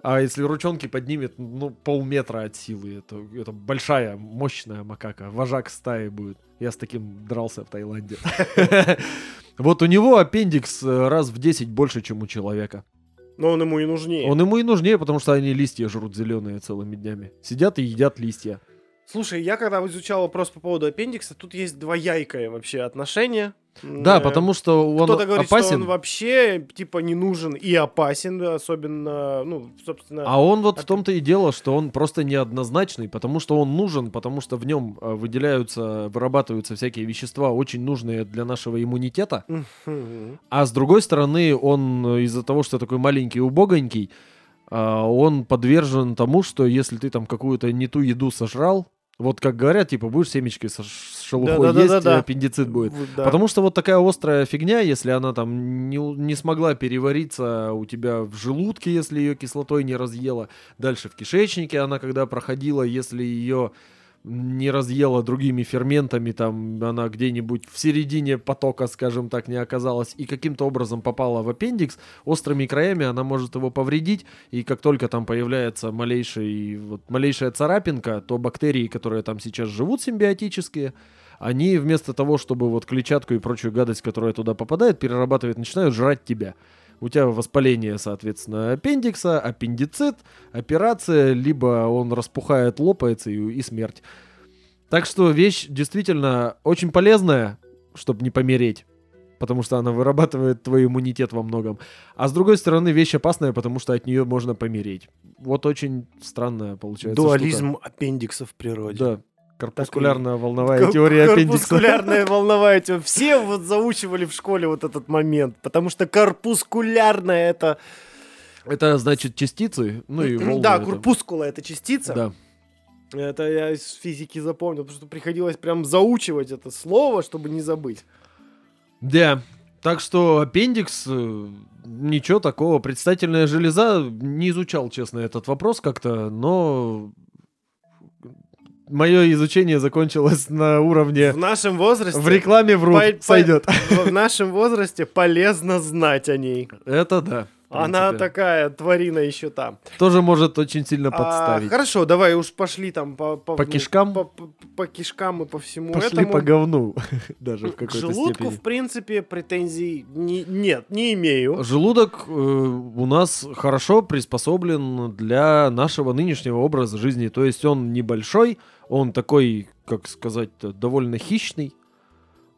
А если ручонки поднимет, ну, полметра от силы, это, это большая, мощная макака. Вожак стаи будет. Я с таким дрался в Таиланде. Вот у него аппендикс э, раз в 10 больше, чем у человека. Но он ему и нужнее. Он ему и нужнее, потому что они листья жрут зеленые целыми днями. Сидят и едят листья. Слушай, я когда изучал вопрос по поводу аппендикса, тут есть двояйкое вообще отношение. Да, Э, потому что он Кто-то говорит, опасен. что он вообще типа не нужен и опасен, особенно, ну, собственно... А он вот в Опе- том-то и дело, что он просто неоднозначный, потому что он нужен, потому что в нем э, выделяются, вырабатываются всякие вещества, очень нужные для нашего иммунитета. А с другой стороны, он э, из-за того, что такой маленький, убогонький, а, он подвержен тому, что если ты там какую-то не ту еду сожрал, вот как говорят, типа, будешь семечкой со ш- с шелухой Да-да-да-да-да. есть, и аппендицит будет. Да. Потому что вот такая острая фигня, если она там не, не смогла перевариться у тебя в желудке, если ее кислотой не разъела, дальше в кишечнике она когда проходила, если ее не разъела другими ферментами, там она где-нибудь в середине потока, скажем так, не оказалась, и каким-то образом попала в аппендикс, острыми краями она может его повредить, и как только там появляется малейший, вот, малейшая царапинка, то бактерии, которые там сейчас живут симбиотические, они вместо того, чтобы вот клетчатку и прочую гадость, которая туда попадает, перерабатывать, начинают жрать тебя. У тебя воспаление, соответственно, аппендикса, аппендицит, операция, либо он распухает, лопается и, и смерть. Так что вещь действительно очень полезная, чтобы не помереть. Потому что она вырабатывает твой иммунитет во многом. А с другой стороны, вещь опасная, потому что от нее можно помереть. Вот очень странная получается. Дуализм аппендикса в природе. штука. Да. Корпускулярная волновая Кор- теория аппендикса. Корпускулярная волновая теория. Все вот заучивали в школе вот этот момент, потому что корпускулярная это... Это значит частицы, ну и волны. да, корпускула это частица. Да. Это я из физики запомнил, потому что приходилось прям заучивать это слово, чтобы не забыть. Да. Так что аппендикс, э, ничего такого. Предстательная железа, не изучал, честно, этот вопрос как-то, но мое изучение закончилось на уровне В нашем возрасте... в рекламе врут, по- по- сойдет. В нашем возрасте полезно знать о ней. Это да. в Она такая тварина еще там. Тоже может очень сильно А, подставить. хорошо, давай уж пошли там по, По кишкам? По, по- по кишкам и по всему Пошли этому. по говну. Даже в К какой-то желудку, степени. в принципе, претензий не- нет, не имею. Желудок э, у нас хорошо приспособлен для нашего нынешнего образа жизни. То есть он небольшой, он такой, как сказать, довольно хищный.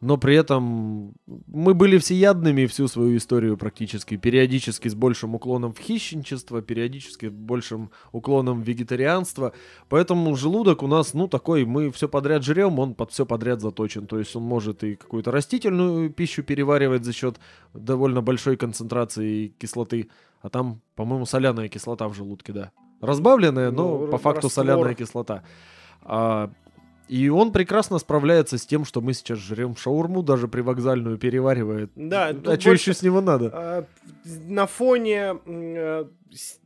но при этом мы были всеядными всю свою историю практически, периодически с большим уклоном в хищничество, периодически с большим уклоном в вегетарианство, поэтому желудок у нас, ну, такой, мы все подряд жрем, он под все подряд заточен, то есть он может и какую-то растительную пищу переваривать за счет довольно большой концентрации кислоты, а там, по-моему, соляная кислота в желудке, да. Разбавленная, но Ну, по факту раствор. соляная кислота. А, и он прекрасно справляется с тем, что мы сейчас жрем шаурму, даже привокзальную переваривает. Да, а что больше- еще с него надо? А, на фоне с-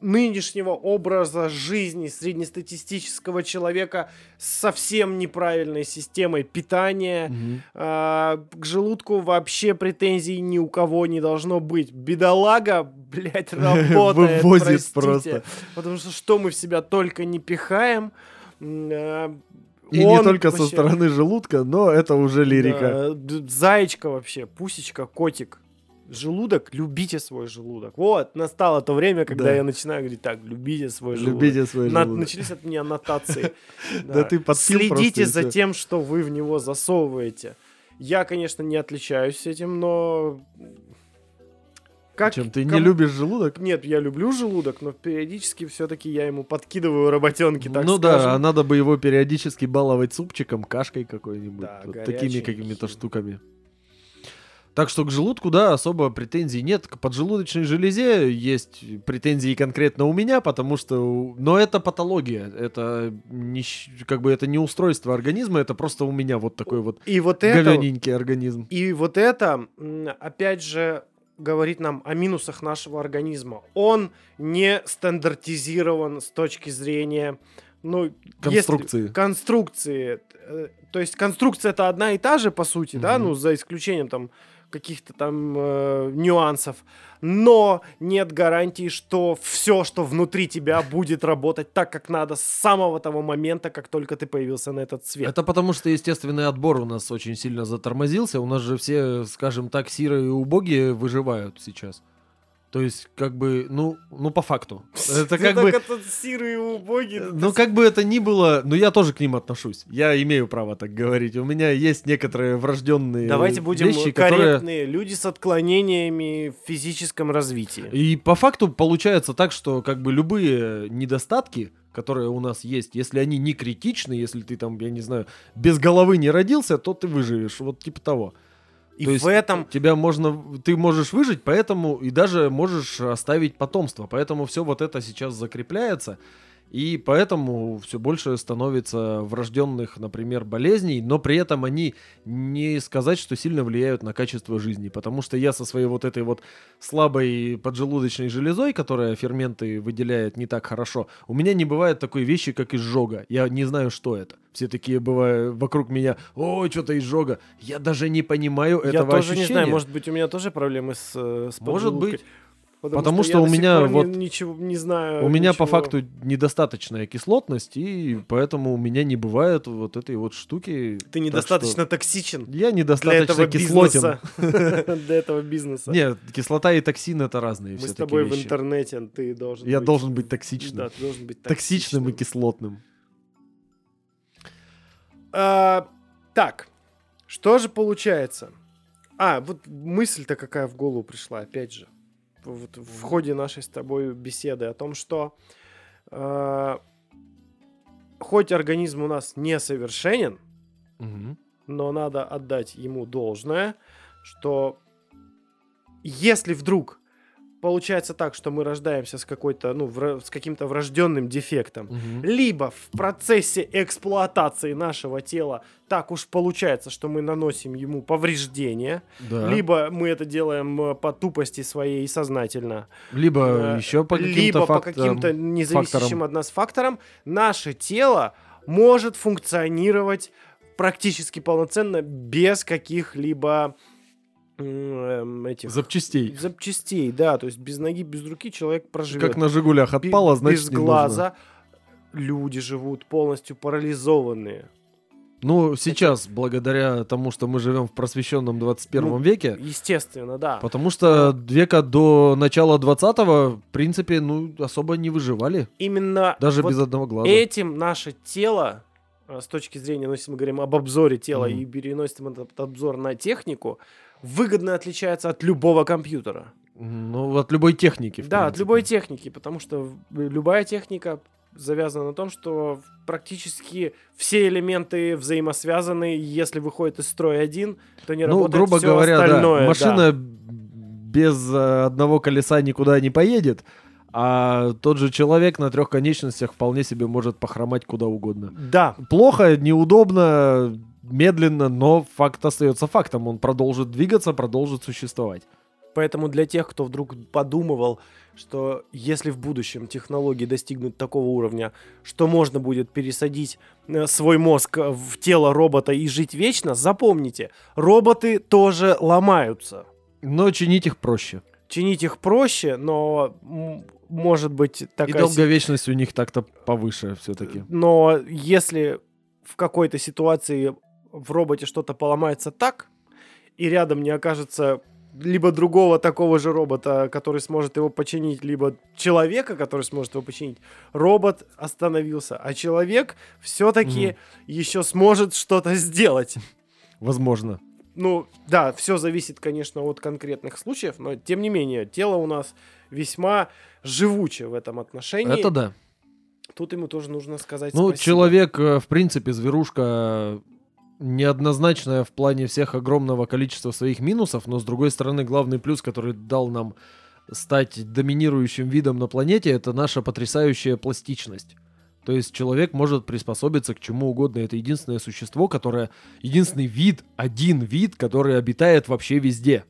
нынешнего образа жизни среднестатистического человека с совсем неправильной системой питания, Мгм. а, к желудку вообще претензий ни у кого не должно быть. Бедолага, блядь, работает, Вывозит простите. просто. Потому что что мы в себя только не пихаем. А, И не он только со вообще- стороны желудка, но это уже лирика. да, заечка вообще, пусечка, котик. Желудок, любите свой желудок. Вот, настало то время, когда Да. я начинаю говорить так, любите свой желудок. Любите свой На- желудок. начались от меня аннотации. Да ты Следите за тем, что вы в него засовываете. Я, конечно, не отличаюсь этим, но... Как, Чем ты не кому- любишь желудок? Нет, я люблю желудок, но периодически все-таки я ему подкидываю работенки, так ну скажем. да, а надо бы его периодически баловать супчиком, кашкой какой-нибудь, Да, вот такими какими-то штуками. Так что к желудку, да, особо претензий нет. К поджелудочной железе есть претензии конкретно у меня, потому что... Но это патология. Это не, как бы это не устройство организма, это просто у меня вот такой вот И вот это... организм. И вот это, опять же, говорит нам о минусах нашего организма. Он не стандартизирован с точки зрения ну, если- Конструкции. конструкции. Э, То есть конструкция это одна и та же, по сути, да, Мгм. ну, за исключением там каких-то там э, нюансов. Но нет гарантии, что все, что внутри тебя, будет работать так, как надо с самого того момента, как только ты появился на этот свет. Это потому, что естественный отбор у нас очень сильно затормозился. У нас же все, скажем так, сирые и убогие выживают сейчас. То есть, как бы, ну, ну по факту. Это как бы... это сирые убогие. Ну, как бы это ни было, но я тоже к ним отношусь. Я имею право так говорить. У меня есть некоторые врожденные Давайте будем вещи, которые... корректные. Люди с отклонениями в физическом развитии. И по факту получается так, что как бы любые недостатки, которые у нас есть, если они не критичны, если ты там, я не знаю, без головы не родился, то ты выживешь. Вот типа того. И То есть в этом тебя можно, ты можешь выжить, поэтому и даже можешь оставить потомство, поэтому все вот это сейчас закрепляется, и поэтому все больше становится врожденных, например, болезней, но при этом они не сказать, что сильно влияют на качество жизни, потому что я со своей вот этой вот слабой поджелудочной железой, которая ферменты выделяет не так хорошо, у меня не бывает такой вещи, как изжога. Я не знаю, что это. Все такие бывают вокруг меня, ой, что-то изжога. Я даже не понимаю я этого тоже не ощущения. знаю, может быть, у меня тоже проблемы с, э, с Может поджелудкой. быть. Потому что я у меня вот- ничего не знаю. У меня по ничего. факту недостаточная кислотность, и поэтому у меня не бывает вот этой вот штуки. ты Так недостаточно что токсичен Я для недостаточно этого кислотен. Для этого бизнеса. Нет, кислота и токсин это разные Мы с тобой в интернете, ты должен Я должен быть токсичным. Да, ты должен быть Токсичным и кислотным. А, так, что же получается? А, вот мысль-то какая в голову пришла, опять же, вот в ходе нашей с тобой беседы о том, что а, хоть организм у нас несовершенен, Мгм. но надо отдать ему должное, что если вдруг получается так, что мы рождаемся с какой-то, ну, вра- с каким-то врожденным дефектом, Мгм. либо в процессе эксплуатации нашего тела так уж получается, что мы наносим ему повреждения, Да. либо мы это делаем э, по тупости своей и сознательно, Либо э, еще по каким-то либо по фактам- каким-то независящим факторам. от нас факторам, наше тело может функционировать практически полноценно без каких-либо этих запчастей. запчастей, да, то есть без ноги, без руки человек проживет. Как на Жигулях отпало, значит без не нужно. глаза люди живут полностью парализованные. Ну, сейчас, благодаря тому, что мы живем в просвещенном 21 Ну, веке, Естественно, да. потому что века до начала 20-го, в принципе, ну, особо не выживали. Именно Даже вот без одного глаза. этим наше тело а, с точки зрения, ну, если мы говорим об обзоре тела Мгм. и переносим этот обзор на технику, выгодно отличается от любого компьютера. Ну, от любой техники. да, от принципе. любой техники, потому что любая техника завязана на том, что практически все элементы взаимосвязаны. и Если выходит из строя один, то не Ну, работает грубо всё говоря, остальное. да, да. машина без э, одного колеса никуда не поедет, а тот же человек на трех конечностях вполне себе может похромать куда угодно. Да, Плохо, неудобно, медленно, но факт остается фактом. Он продолжит двигаться, продолжит существовать. Поэтому для тех, кто вдруг подумывал, что если в будущем технологии достигнут такого уровня, что можно будет пересадить э, свой мозг в тело робота и жить вечно, запомните, роботы тоже ломаются. Но чинить их проще. Чинить их проще, но может быть И такая... си- долговечность у них так-то повыше все-таки. Но если в какой-то ситуации в роботе что-то поломается так, и рядом не окажется либо другого такого же робота, который сможет его починить, либо человека, который сможет его починить, робот остановился, а человек все-таки Мгм. еще сможет что-то сделать. Возможно. Ну, да, все зависит, конечно, от конкретных случаев, но тем не менее, тело у нас весьма живуче в этом отношении. Это да. Тут ему тоже нужно сказать Ну, спасибо. человек, э, в принципе, зверушка неоднозначная в плане всех огромного количества своих минусов, но с другой стороны, главный плюс, который дал нам стать доминирующим видом на планете, это наша потрясающая пластичность. То есть человек может приспособиться к чему угодно. Это единственное существо, которое... Единственный вид, один вид, который обитает вообще везде.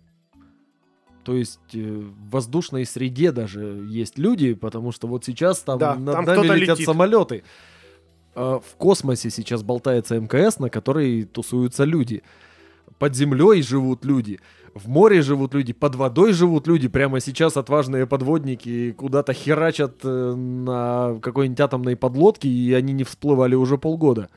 То есть э, в воздушной среде даже есть люди, потому что вот сейчас там Да, над там нами летят летит. самолеты. А В космосе сейчас болтается МКС, на которой тусуются люди. Под землей живут люди, в море живут люди, под водой живут люди. Прямо сейчас отважные подводники куда-то херачат э, на какой-нибудь атомной подлодке, и они не всплывали уже полгода.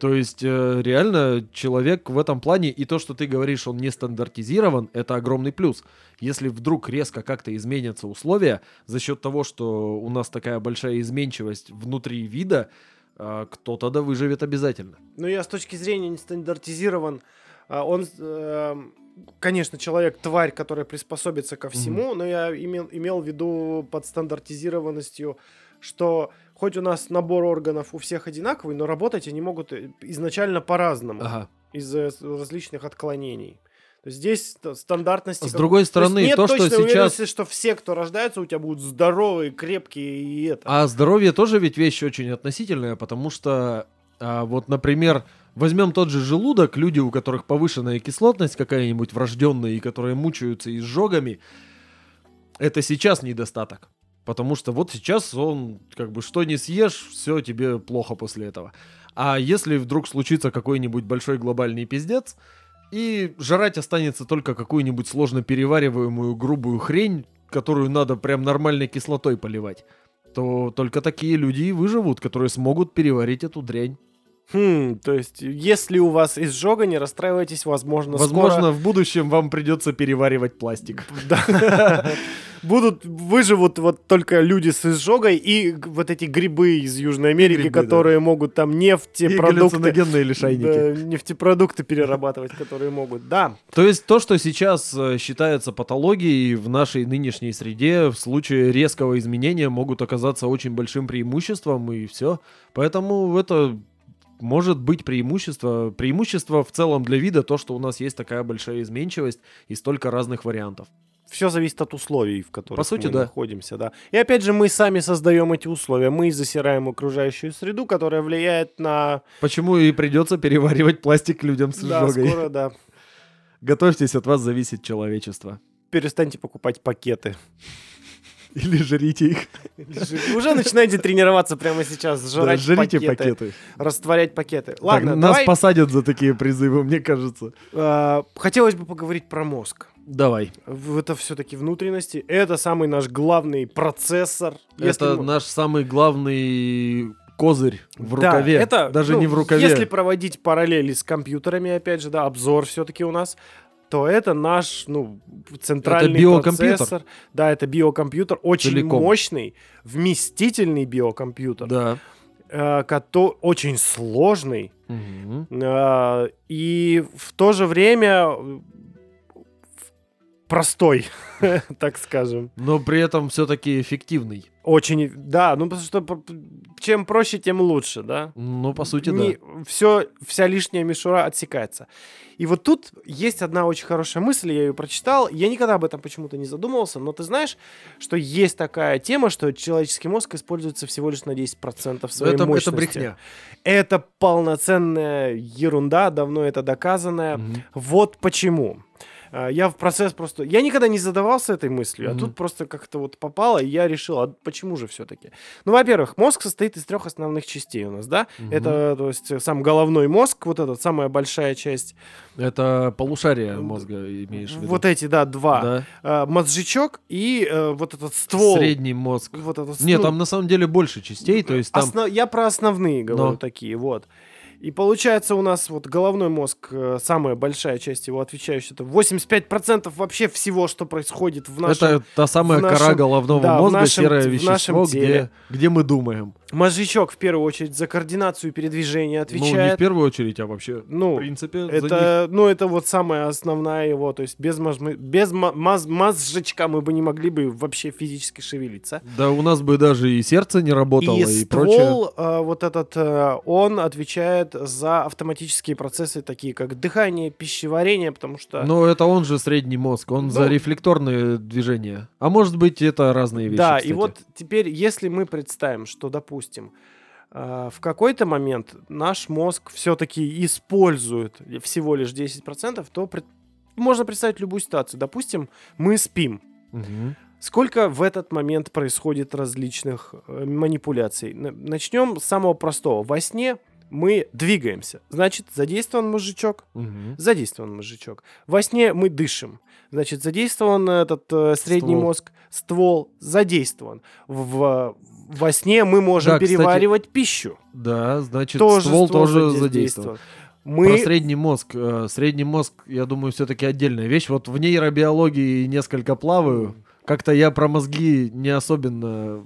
То есть, э, реально, человек в этом плане, и то, что ты говоришь, он не стандартизирован, это огромный плюс. Если вдруг резко как-то изменятся условия, за счет того, что у нас такая большая изменчивость внутри вида, э, кто-то да выживет обязательно. Ну, я с точки зрения не стандартизирован. а, Он, эм, конечно, человек тварь, которая приспособится ко всему, но я имел, имел в виду под стандартизированностью, что хоть у нас набор органов у всех одинаковый, но работать они могут э, изначально по-разному Ага. с- различных отклонений. То есть здесь ст- стандартности... С другой то стороны, нет то, что сейчас... что все, кто рождаются, у тебя будут здоровые, крепкие и это. А здоровье тоже ведь вещь очень относительная, потому что, а, вот, например, возьмем тот же желудок, люди, у которых повышенная кислотность какая-нибудь врожденная, и которые мучаются изжогами, это сейчас недостаток. Потому что вот сейчас он, как бы, что не съешь, все тебе плохо после этого. А если вдруг случится какой-нибудь большой глобальный пиздец, и жрать останется только какую-нибудь сложно перевариваемую грубую хрень, которую надо прям нормальной кислотой поливать, то только такие люди и выживут, которые смогут переварить эту дрянь. Хм, то есть, если у вас изжога, не расстраивайтесь, возможно, Возможно, скоро... в будущем вам придется переваривать пластик. Да. Будут, выживут вот только люди с изжогой и вот эти грибы из Южной Америки, Грибы, да. которые могут там И нефтепродукты, галлюциногенные лишайники. да, нефтепродукты перерабатывать, которые могут. Да, То есть то, что сейчас э, считается патологией в нашей нынешней среде, в случае резкого изменения могут оказаться очень большим преимуществом и все. Поэтому это может быть преимущество. Преимущество в целом для вида то, что у нас есть такая большая изменчивость и столько разных вариантов. все зависит от условий, в которых По сути, мы да. находимся, да. И опять же, мы сами создаем эти условия, мы засираем окружающую среду, которая влияет на... Почему и придется переваривать пластик людям с Да, изжогой. скоро, да. Готовьтесь, от вас зависит человечество. Перестаньте покупать пакеты. Или жрите их. Уже начинаете тренироваться прямо сейчас, Да, жрать жрите пакеты, пакеты. растворять пакеты. Так, Ладно, нас давай, посадят за такие призывы, мне кажется. э, хотелось бы поговорить про мозг. Давай. Это все-таки внутренности. Это самый наш главный процессор. Это мы- наш самый главный козырь в Да, рукаве. это, Даже ну, не в рукаве. Если проводить параллели с компьютерами, опять же, да, обзор все-таки у нас, то это наш, ну, центральный биокомпьютер. процессор. Да, это биокомпьютер, очень Целиком. мощный, вместительный биокомпьютер. Да. э, кото- очень сложный, э, и в то же время простой, так скажем. Но при этом все-таки эффективный. Очень, да, ну потому что чем проще, тем лучше, да. Ну, по сути, да. все, вся лишняя мишура отсекается. И вот тут есть одна очень хорошая мысль, я ее прочитал. Я никогда об этом почему-то не задумывался, но ты знаешь, что есть такая тема, что человеческий мозг используется всего лишь на 10% своей это, это мощности. брехня. Это полноценная ерунда, давно это доказанное. Мгм. Вот почему. Я в процесс просто... Я никогда не задавался этой мыслью, а Мгм. тут просто как-то вот попало, и я решил, а почему же все-таки? Ну, во-первых, мозг состоит из трех основных частей у нас, да? Мгм. Это, то есть, сам головной мозг, вот эта самая большая часть. Это полушарие мозга имеешь в виду? Вот эти, да, два. Да. А, мозжечок и э, вот этот ствол. Средний мозг. Вот этот, Нет, ну, там на самом деле больше частей, то есть там... Осно- Я про основные говорю Но. такие, вот. И получается у нас вот головной мозг, э, самая большая часть его отвечающая, это 85% вообще всего, что происходит в нашем... Это та самая нашем- кора головного да, мозга, нашем- серое вещество, где, где мы думаем. Мозжечок в первую очередь за координацию передвижения Ну, не в отвечает. первую очередь, а вообще, Ну, в принципе, это, ну, это вот самая основная его, то есть без, мы- без мо- маз- мозжечка мы бы не могли бы вообще физически шевелиться. Да у нас бы даже и сердце не работало, и, и прочее. ствол, э, вот этот, э, он отвечает за автоматические процессы, такие как дыхание, пищеварение, потому что... Но это он же средний мозг, он за Ну. рефлекторные движения. А может быть, это разные вещи, да, и кстати. вот теперь, если мы представим, что, допустим, э, в какой-то момент наш мозг все-таки использует всего лишь 10%, то пред- можно представить любую ситуацию. Допустим, мы спим. Мгм. Сколько в этот момент происходит различных э, манипуляций? Начнем с самого простого. Во сне мы двигаемся. Значит, задействован мозжечок. Мгм. Задействован мозжечок. Во сне мы дышим. Значит, задействован этот э, средний Ствол. мозг. Ствол задействован. В, во сне мы можем Да, кстати, переваривать пищу. Да, значит, Тоже ствол, тоже заде- задействован. Мы... Про средний мозг. э, Средний мозг, я думаю, все-таки отдельная вещь. Вот в нейробиологии несколько плаваю. Как-то я про мозги не особенно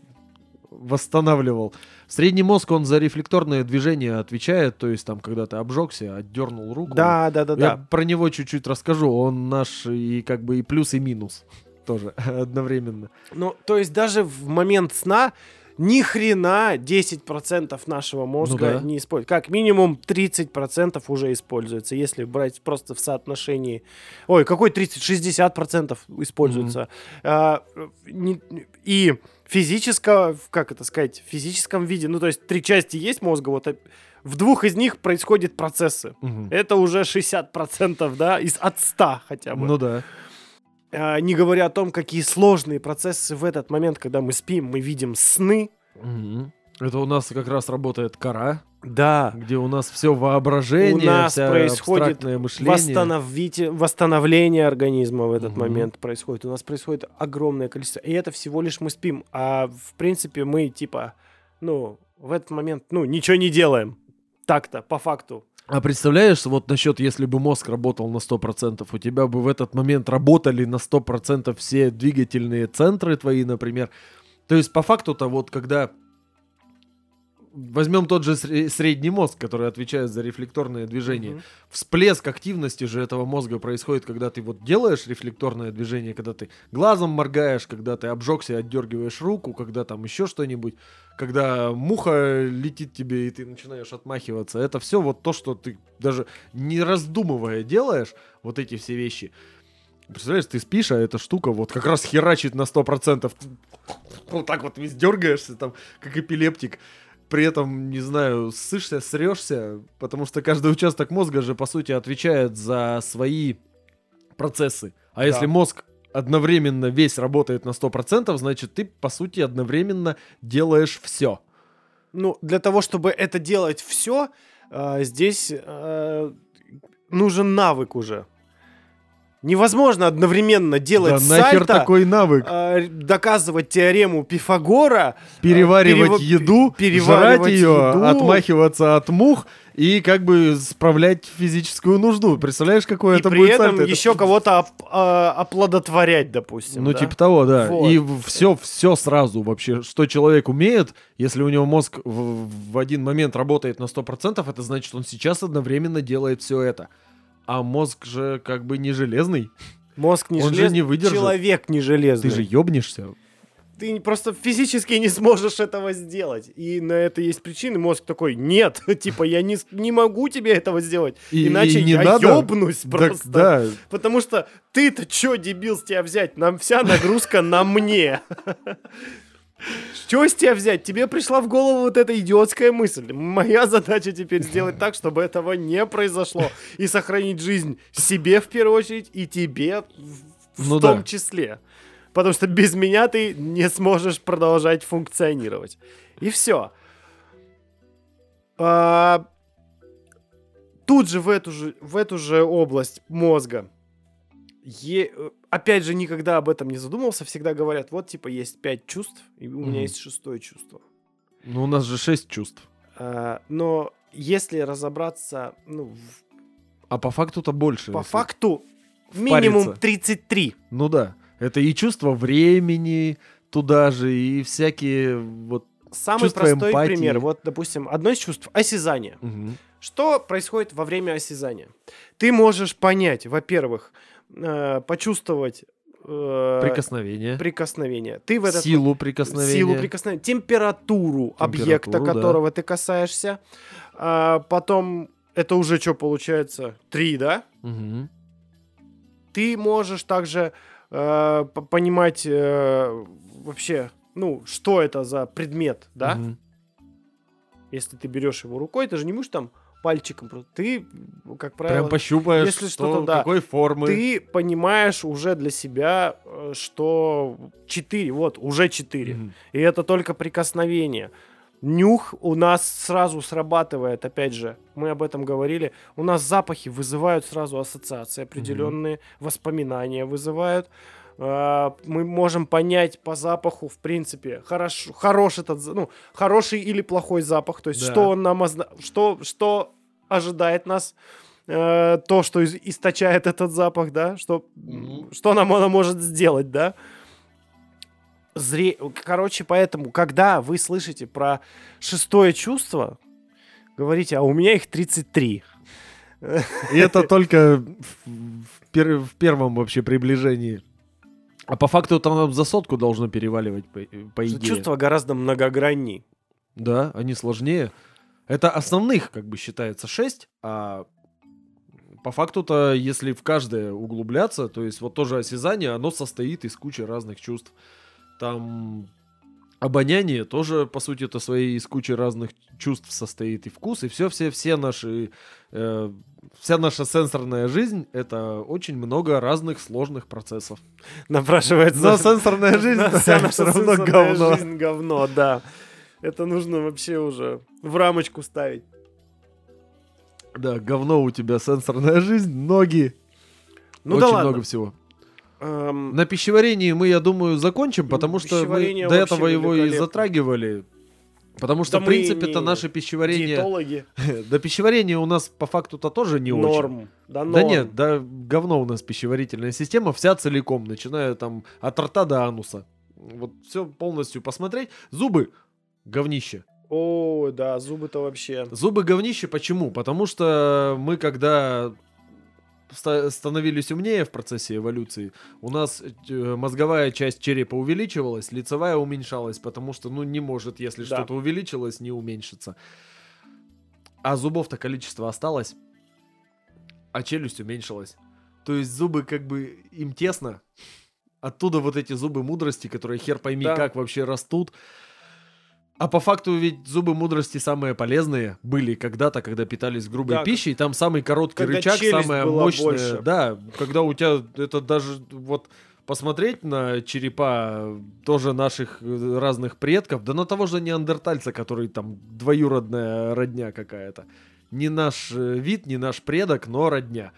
восстанавливал. Средний мозг, он за рефлекторные движения отвечает, то есть там, когда ты обжегся, отдернул руку. Да, да, да, Я да. про него чуть-чуть расскажу. Он наш и как бы и плюс, и минус тоже одновременно. Ну, то есть даже в момент сна ни хрена 10% нашего мозга Ну да. не используется. Как минимум 30% уже используется, если брать просто в соотношении... Ой, какой 30? 60% используется. А, не- и физического, как это сказать, в физическом виде, ну, то есть три части есть мозга, вот э, в двух из них происходят процессы. Мгм. Это уже 60%, да, из, от 100 хотя бы. Ну да. А, не говоря о том, какие сложные процессы в этот момент, когда мы спим, мы видим сны. Мгм. Это у нас как раз работает кора, Да. где у нас все воображение, У нас вся происходит мышление. Восстановите, восстановление организма в этот Мгм. момент происходит. У нас происходит огромное количество. И это всего лишь мы спим. А в принципе мы типа, ну, в этот момент, ну, ничего не делаем. Так-то, по факту. А представляешь, вот насчет, если бы мозг работал на 100%, у тебя бы в этот момент работали на 100% все двигательные центры твои, например. То есть, по факту-то, вот когда возьмем тот же сре- средний мозг, который отвечает за рефлекторные движения, Мгм. всплеск активности же этого мозга происходит, когда ты вот делаешь рефлекторное движение, когда ты глазом моргаешь, когда ты обжегся, отдергиваешь руку, когда там еще что-нибудь, когда муха летит тебе и ты начинаешь отмахиваться. Это все вот то, что ты даже не раздумывая делаешь, вот эти все вещи. Представляешь, ты спишь, а эта штука вот как раз херачит на 100%. Вот так вот весь дергаешься, там, как эпилептик. При этом, не знаю, ссышься, срешься, потому что каждый участок мозга же, по сути, отвечает за свои процессы. А Да. если мозг одновременно весь работает на 100%, значит, ты, по сути, одновременно делаешь все. Ну, для того, чтобы это делать все, здесь э, нужен навык уже. Невозможно одновременно делать да нахер сальто, такой навык? э, доказывать теорему Пифагора, Переваривать перева- еду, переваривать жрать ее, еду. отмахиваться от мух и как бы справлять физическую нужду. Представляешь, какое И это при будет этом сальто? Это- еще кого-то оп- а, оплодотворять, допустим. Ну, да? типа того, да. Вот. И все, все сразу вообще, что человек умеет, если у него мозг в, в один момент работает на 100%, это значит, он сейчас одновременно делает все это. А мозг же как бы не железный. Мозг не он же железный, не выдержит. человек не железный. Ты же ёбнешься. Ты просто физически не сможешь этого сделать. И на это есть причины. Мозг такой, нет, типа, я не, не могу тебе этого сделать. И- Иначе и не я надо. ёбнусь Так, просто. да, Потому что ты-то чё, дебил, с тебя взять? Нам вся нагрузка на мне. Что с тебя взять? Тебе пришла в голову вот эта идиотская мысль. Моя задача теперь сделать так, чтобы этого не произошло. И сохранить жизнь себе в первую очередь и тебе в, в Ну том да. числе. Потому что без меня ты не сможешь продолжать функционировать. И все. тут же в эту же, в эту же область мозга е- опять же, никогда об этом не задумывался, всегда говорят, вот, типа, есть пять чувств, и у меня Мгм. есть шестое чувство. ну у нас же шесть чувств. А, но если разобраться, ну, в- А по факту-то больше. по если- факту, минимум впариться. 33. Ну да. Это и чувство времени туда же, и всякие вот... Самый Чувство простой эмпатии. пример, вот, допустим, одно из чувств — осязание. Мгм. Что происходит во время осязания? Ты можешь понять, во-первых, э, почувствовать э, Прикосновение. прикосновение. Ты в этот Силу прикосновения. силу прикосновения, температуру, объекта, да. которого ты касаешься. А, потом это уже что получается? Три, да? Мгм. Ты можешь также э, понимать э, вообще, ну, что это за предмет, да? Мгм. Если ты берешь его рукой, ты же не можешь там пальчиком. Ты, как правило, Прям пощупаешь, если что, что-то, да. какой формы. ты понимаешь уже для себя, э, что 4, вот, уже 4. Мгм. И это только прикосновение. Нюх у нас сразу срабатывает, опять же, мы об этом говорили. У нас запахи вызывают сразу ассоциации определенные, воспоминания вызывают. А, Мы можем понять по запаху, в принципе, хорош, хорош этот, ну, хороший или плохой запах. То есть, Да. что он нам озна- что, что ожидает нас, э, то, что из- источает этот запах, да, что, Мгм. что нам оно может сделать, да. Зре... Короче, поэтому, когда вы слышите про шестое чувство, говорите, а у меня их 33. И это только в, в пер- в первом вообще приближении. А по факту там за сотку должно переваливать, по, по идее. Чувство гораздо многогранней. Да, они сложнее. Это основных, как бы, считается 6, а по факту-то, если в каждое углубляться, то есть вот тоже осязание, оно состоит из кучи разных чувств. Там обоняние тоже, по сути, это своей из кучи разных чувств состоит и вкус, и все, все, все наши, э, вся наша сенсорная жизнь это очень много разных сложных процессов. Напрашивается. Но сенсорная жизнь вся наша равно говно. жизнь говно, да. Это нужно вообще уже в рамочку ставить. Да, говно у тебя сенсорная жизнь, ноги, Ну очень да ладно. много всего. Эм, На пищеварении мы, я думаю, закончим, потому что мы до этого его и затрагивали. Потому что, Да в мы принципе, это не наше пищеварение... диетологи. Да пищеварение у нас по факту-то тоже не очень. Норм. Да, Да норм. нет, да говно у нас пищеварительная система вся целиком, начиная там от рта до ануса. Вот все полностью посмотреть. Зубы говнище. О, да, зубы-то вообще. Зубы говнище почему? Потому что мы когда становились умнее в процессе эволюции, у нас э, мозговая часть черепа увеличивалась, лицевая уменьшалась, потому что, ну, не может, если Да. что-то увеличилось, не уменьшиться. А зубов-то количество осталось, а челюсть уменьшилась. То есть зубы как бы им тесно. Оттуда вот эти зубы мудрости, которые хер пойми Да. как вообще растут. А по факту ведь зубы мудрости самые полезные были когда-то, когда питались грубой Да, пищей. Там самый короткий когда рычаг, самая мощная. больше. Да, когда у тебя это даже вот посмотреть на черепа тоже наших э, разных предков, да на того же неандертальца, который там двоюродная родня какая-то. Не наш э, вид, не наш предок, но родня.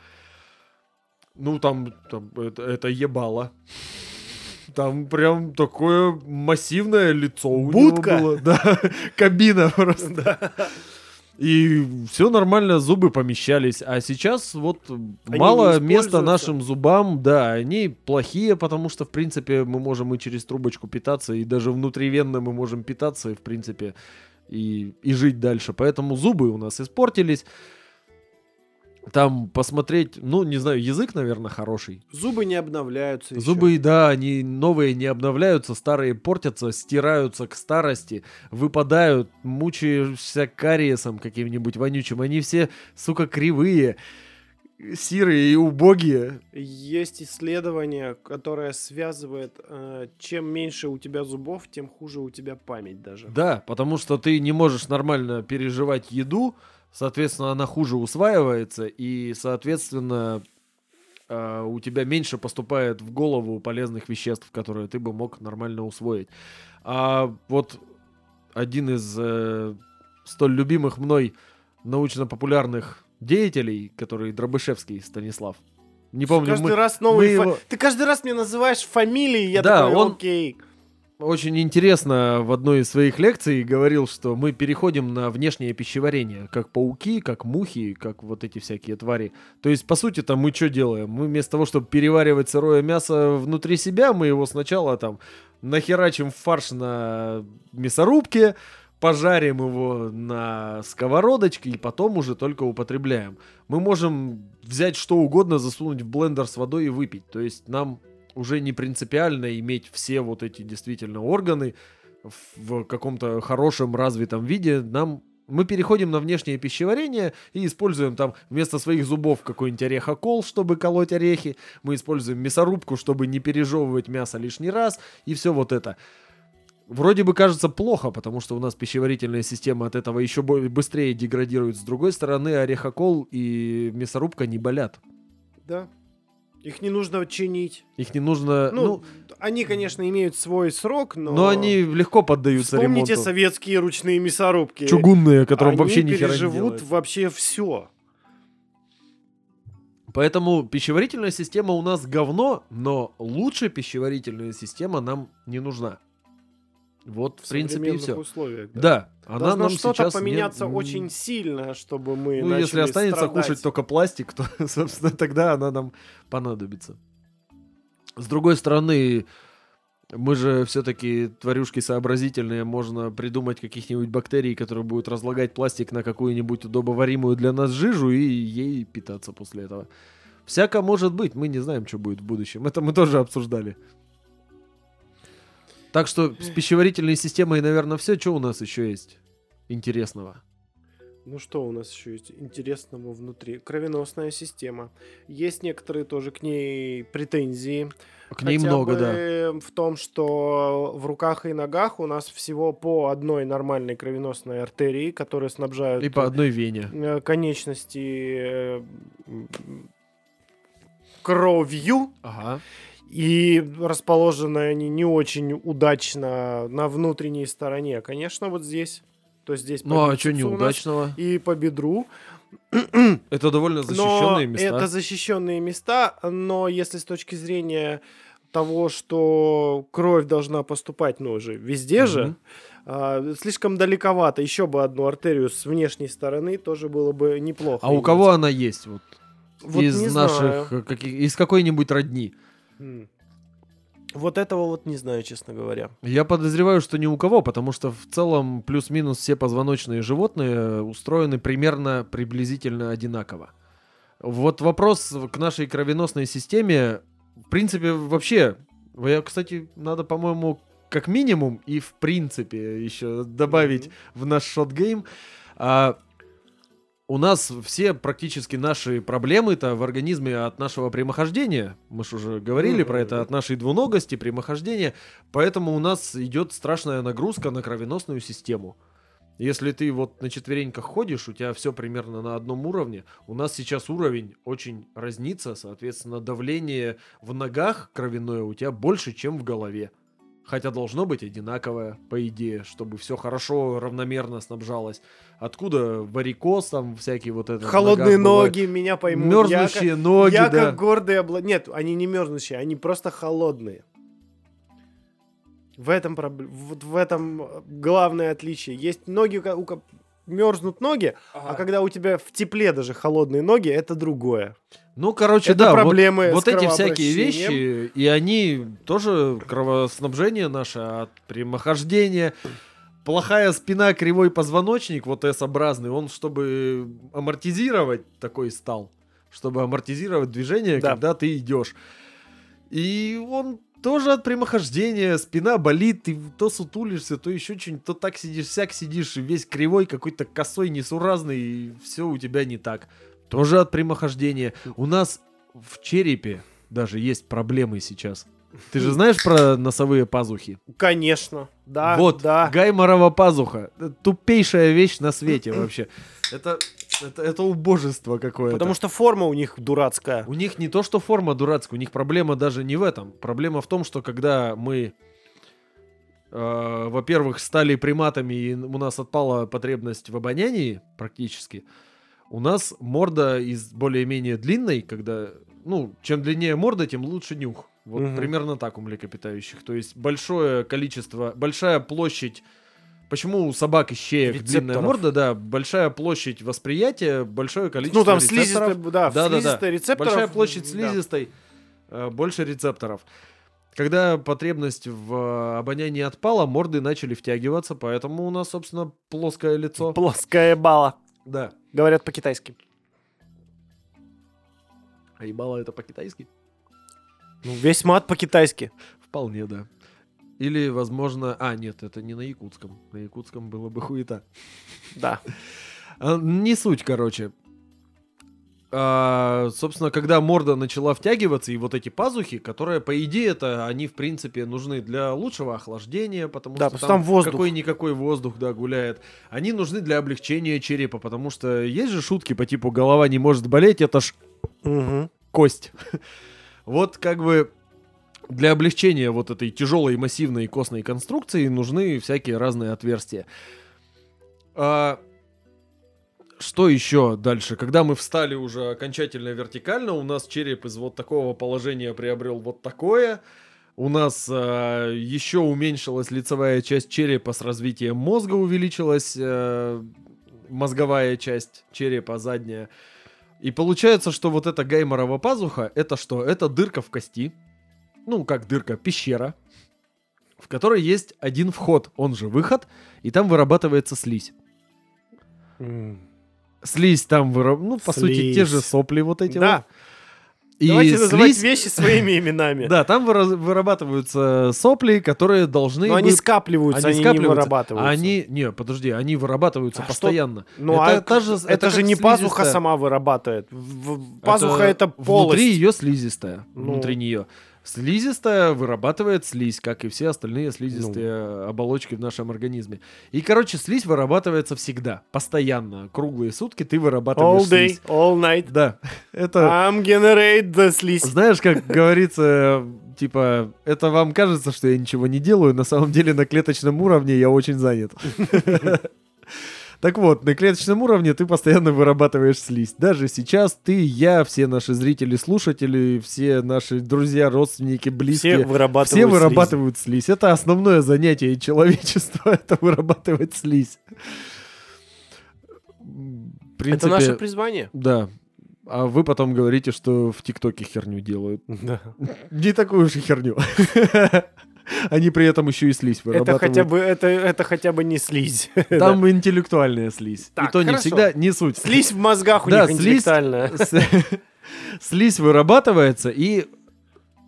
Ну, там, там это, это ебало. Там прям такое массивное лицо у Будка? него было. Да, кабина просто. И все нормально, зубы помещались. А сейчас вот Они мало места нашим зубам. Да, они плохие, потому что, в принципе, мы можем и через трубочку питаться, и даже внутривенно мы можем питаться, и, в принципе, и, и жить дальше. Поэтому зубы у нас испортились. Там посмотреть, ну, не знаю, язык, наверное, хороший. Зубы не обновляются ещё. Зубы, да, они новые не обновляются, старые портятся, стираются к старости, выпадают, мучаешься кариесом каким-нибудь вонючим. Они все, сука, кривые, сирые и убогие. Есть исследование, которое связывает, э, чем меньше у тебя зубов, тем хуже у тебя память даже. Да, потому что ты не можешь нормально переживать еду, соответственно, она хуже усваивается, и, соответственно, э, у тебя меньше поступает в голову полезных веществ, которые ты бы мог нормально усвоить. А вот один из э, столь любимых мной научно-популярных деятелей, который Дробышевский Станислав. Не помню, каждый мы- раз новый. мы фа- его- Ты каждый раз мне называешь фамилии, я Да, такой, он- окей. Очень интересно в одной из своих лекций говорил, что мы переходим на внешнее пищеварение, как пауки, как мухи, как вот эти всякие твари. То есть, по сути, там мы что делаем? Мы вместо того, чтобы переваривать сырое мясо внутри себя, мы его сначала там нахерачим фарш на мясорубке, пожарим его на сковородочке и потом уже только употребляем. Мы можем взять что угодно, засунуть в блендер с водой и выпить. То есть нам уже не принципиально иметь все вот эти действительно органы в каком-то хорошем развитом виде. Нам мы переходим на внешнее пищеварение и используем там вместо своих зубов какой-нибудь орехокол, чтобы колоть орехи. Мы используем мясорубку, чтобы не пережевывать мясо лишний раз. И все вот это. Вроде бы кажется плохо, потому что у нас пищеварительная система от этого еще быстрее деградирует. С другой стороны, орехокол и мясорубка не болят. Да. Их не нужно чинить. Их не нужно... Ну, Ну, они, конечно, имеют свой срок, но... но они легко поддаются Вспомните ремонту. советские ручные мясорубки. Чугунные, которым Они вообще ни хера не переживут вообще все. Поэтому пищеварительная система у нас говно, но лучше пищеварительная система нам не нужна. Вот, в, принципе, и все. условиях. Да. Да, она Должно нам что-то не- поменяться м, очень сильно, чтобы мы Ну, если останется страдать. кушать только пластик, то, собственно, тогда она нам понадобится. С другой стороны, мы же все-таки тварюшки сообразительные, можно придумать каких-нибудь бактерий, которые будут разлагать пластик на какую-нибудь удобоваримую для нас жижу и ей питаться после этого. Всяко может быть, мы не знаем, что будет в будущем. Это мы тоже обсуждали. Так что с пищеварительной системой, наверное, все. Что у нас еще есть интересного? Ну что у нас еще есть интересного внутри? Кровеносная система. Есть некоторые тоже к ней претензии. К ней Хотя много, да. В том, что в руках и ногах у нас всего по одной нормальной кровеносной артерии, которые снабжают И по одной вене. э, конечности э, кровью. Ага. И расположены они не очень удачно на внутренней стороне. Конечно, вот здесь. То есть здесь Ну а что у неудачного? И по бедру. Это довольно Но защищенные места. это защищенные места, но если с точки зрения того, что кровь должна поступать, ну, уже везде же, Мгм. а, слишком далековато. Еще бы одну артерию с внешней стороны тоже было бы неплохо. А у иметь. кого она есть? Вот, Вот из наших э, каких- из какой-нибудь родни? Вот этого вот не знаю, честно говоря. Я подозреваю, что ни у кого, потому что в целом плюс-минус все позвоночные животные устроены примерно приблизительно одинаково. Вот вопрос к нашей кровеносной системе, в принципе, вообще, я, кстати, надо, по-моему, как минимум и в принципе еще добавить в наш shot game. А, у нас все практически наши проблемы-то в организме от нашего прямохождения. Мы же уже говорили про это, от нашей двуногости, прямохождения. Поэтому у нас идет страшная нагрузка на кровеносную систему. Если ты вот на четвереньках ходишь, у тебя все примерно на одном уровне. У нас сейчас уровень очень разнится, соответственно, давление в ногах кровяное у тебя больше, чем в голове. Хотя должно быть одинаковое, по идее, чтобы все хорошо, равномерно снабжалось. Откуда варикоз, там всякие вот это. Холодные ноги меня поймут. Я Мерзнущие как- ноги, я да. как гордый обла... Нет, они не мерзнущие, они просто холодные. В этом, проб- вот в этом э, главное отличие. Есть ноги, у мерзнут ноги, а когда у тебя в тепле даже холодные ноги, это другое. Ну, короче, Это да, вот- проблемы вот, с эти всякие вещи, и они тоже кровоснабжение наше от прямохождения. Плохая спина, кривой позвоночник, вот S-образный, он, чтобы амортизировать, такой стал. Чтобы амортизировать движение, Да. когда ты идешь. И он тоже от прямохождения, спина болит, ты то сутулишься, то еще что-нибудь, то так сидишь, сяк сидишь, и весь кривой, какой-то косой, несуразный, и все у тебя не так. Тоже от прямохождения. У нас в черепе даже есть проблемы сейчас. Ты же знаешь про носовые пазухи? Конечно, да, вот, да. гайморова пазуха. Тупейшая вещь на свете вообще. Это, это, это убожество какое-то. Потому что форма у них дурацкая. У них не то, что форма дурацкая, у них проблема даже не в этом. Проблема в том, что когда мы, э, во-первых, стали приматами, и у нас отпала потребность в обонянии практически, у нас морда из более-менее длинной, когда, ну, чем длиннее морда, тем лучше нюх. Вот Мгм. примерно так у млекопитающих. То есть большое количество, большая площадь Почему у собак и щеек длинная Рецепторов. морда, да, большая площадь восприятия, большое количество Ну, там слизистая, да, Да, да, да. рецепторов. Большая площадь да. слизистой, э, больше рецепторов. Когда потребность в э, обонянии отпала, морды начали втягиваться, поэтому у нас, собственно, плоское лицо. Плоская бала. Да. Говорят по-китайски. А ебало это по-китайски? Ну, весь мат по-китайски. Вполне, да. Или, возможно... А, нет, это не на якутском. На якутском было бы хуета. Да. А, Не суть, короче. А, собственно, когда морда начала втягиваться, и вот эти пазухи, которые, по идее, это они, в принципе, нужны для лучшего охлаждения, потому Да, что потому что там воздух. какой-никакой воздух, да, гуляет. Они нужны для облегчения черепа, потому что есть же шутки по типу «голова не может болеть», это ж Мгм. кость. Вот как бы для облегчения вот этой тяжелой массивной костной конструкции нужны всякие разные отверстия. А, что еще дальше? Когда мы встали уже окончательно вертикально, у нас череп из вот такого положения приобрел вот такое. У нас а, еще уменьшилась лицевая часть черепа с развитием мозга, увеличилась э, мозговая часть черепа задняя. И получается, что вот эта гайморова пазуха, это что? Это дырка в кости. Ну, как дырка, пещера. В которой есть один вход, он же выход, и там вырабатывается слизь. М. Слизь там выраб... Ну, по сути, те Слизь. же сопли вот эти Да. вот. И Давайте называть слизь... вещи своими именами. Да, там выра- вырабатываются сопли, которые должны... Но они скапливаются, они, не вырабатываются. Они... Не, подожди, они вырабатываются А постоянно. Ну, это а та же- это, же не пазуха сама вырабатывает. Пазуха это, полость. Внутри ее слизистая. Ну. Внутри нее. Слизистая вырабатывает слизь, как и все остальные слизистые Ну. оболочки в нашем организме. И, короче, слизь вырабатывается всегда, постоянно. Круглые сутки ты вырабатываешь All day, слизь. all night. Да, это... I'm generate the слизь. Знаешь, как говорится, типа, это вам кажется, что я ничего не делаю, на самом деле на клеточном уровне я очень занят. Так вот, на клеточном уровне ты постоянно вырабатываешь слизь. Даже сейчас ты, я, все наши зрители, слушатели, все наши друзья, родственники, близкие, Все вырабатывают все слизь. вырабатывают слизь. Это основное занятие человечества, это вырабатывать слизь. В Это принципе, наше призвание. Да. А вы потом говорите, что в ТикТоке херню делают. Да. Не такую же херню. Они при этом еще и слизь Это вырабатывают. хотя бы это, это хотя бы не слизь. Там интеллектуальная слизь. Так, и то не хорошо. всегда, не суть. Слизь в мозгах у Да, них слизь- интеллектуальная. С- Слизь вырабатывается, и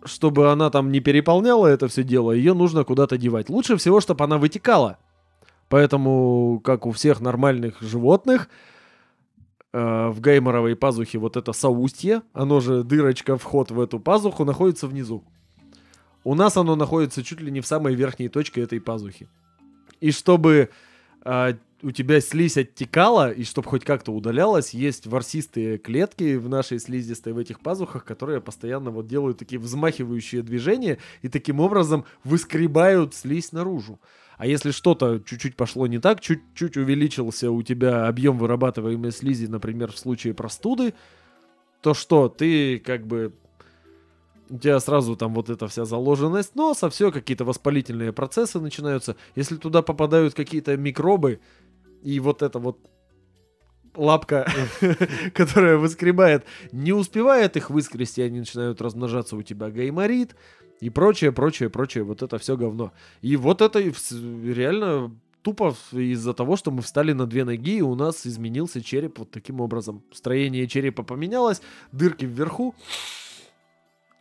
чтобы она там не переполняла это все дело, ее нужно куда-то девать. Лучше всего, чтобы она вытекала. Поэтому, как у всех нормальных животных, э, в гейморовой пазухе вот это соустье, оно же дырочка, вход в эту пазуху, находится внизу. У нас оно находится чуть ли не в самой верхней точке этой пазухи. И чтобы а, у тебя слизь оттекала, и чтобы хоть как-то удалялась, есть ворсистые клетки в нашей слизистой, в этих пазухах, которые постоянно вот делают такие взмахивающие движения и таким образом выскребают слизь наружу. А если что-то чуть-чуть пошло не так, чуть-чуть увеличился у тебя объем вырабатываемой слизи, например, в случае простуды, то что, ты как бы... У тебя сразу там вот эта вся заложенность носа, все, какие-то воспалительные процессы начинаются. Если туда попадают какие-то микробы, и вот это вот лапка, которая выскребает, не успевает их выскрести, они начинают размножаться, у тебя гайморит и прочее, прочее, прочее, вот это все говно. И вот это реально тупо из-за того, что мы встали на две ноги, и у нас изменился череп вот таким образом. Строение черепа поменялось, дырки вверху,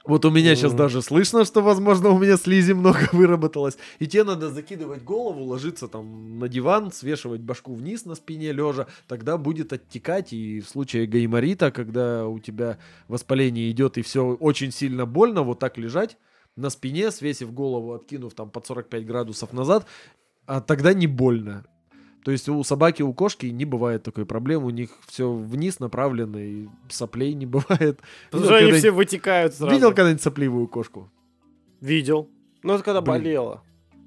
вот у меня сейчас даже слышно, что, возможно, у меня слизи много выработалось. И тебе надо закидывать голову, ложиться там на диван, свешивать башку вниз на спине лежа. Тогда будет оттекать. И в случае гайморита, когда у тебя воспаление идет и все очень сильно больно, вот так лежать на спине, свесив голову, откинув там под 45 градусов назад, а тогда не больно. То есть у собаки, у кошки не бывает такой проблемы, у них все вниз направлено, и соплей не бывает. Потому что они все вытекают сразу. Видел когда-нибудь сопливую кошку? Видел. Ну, это когда Блин. болела.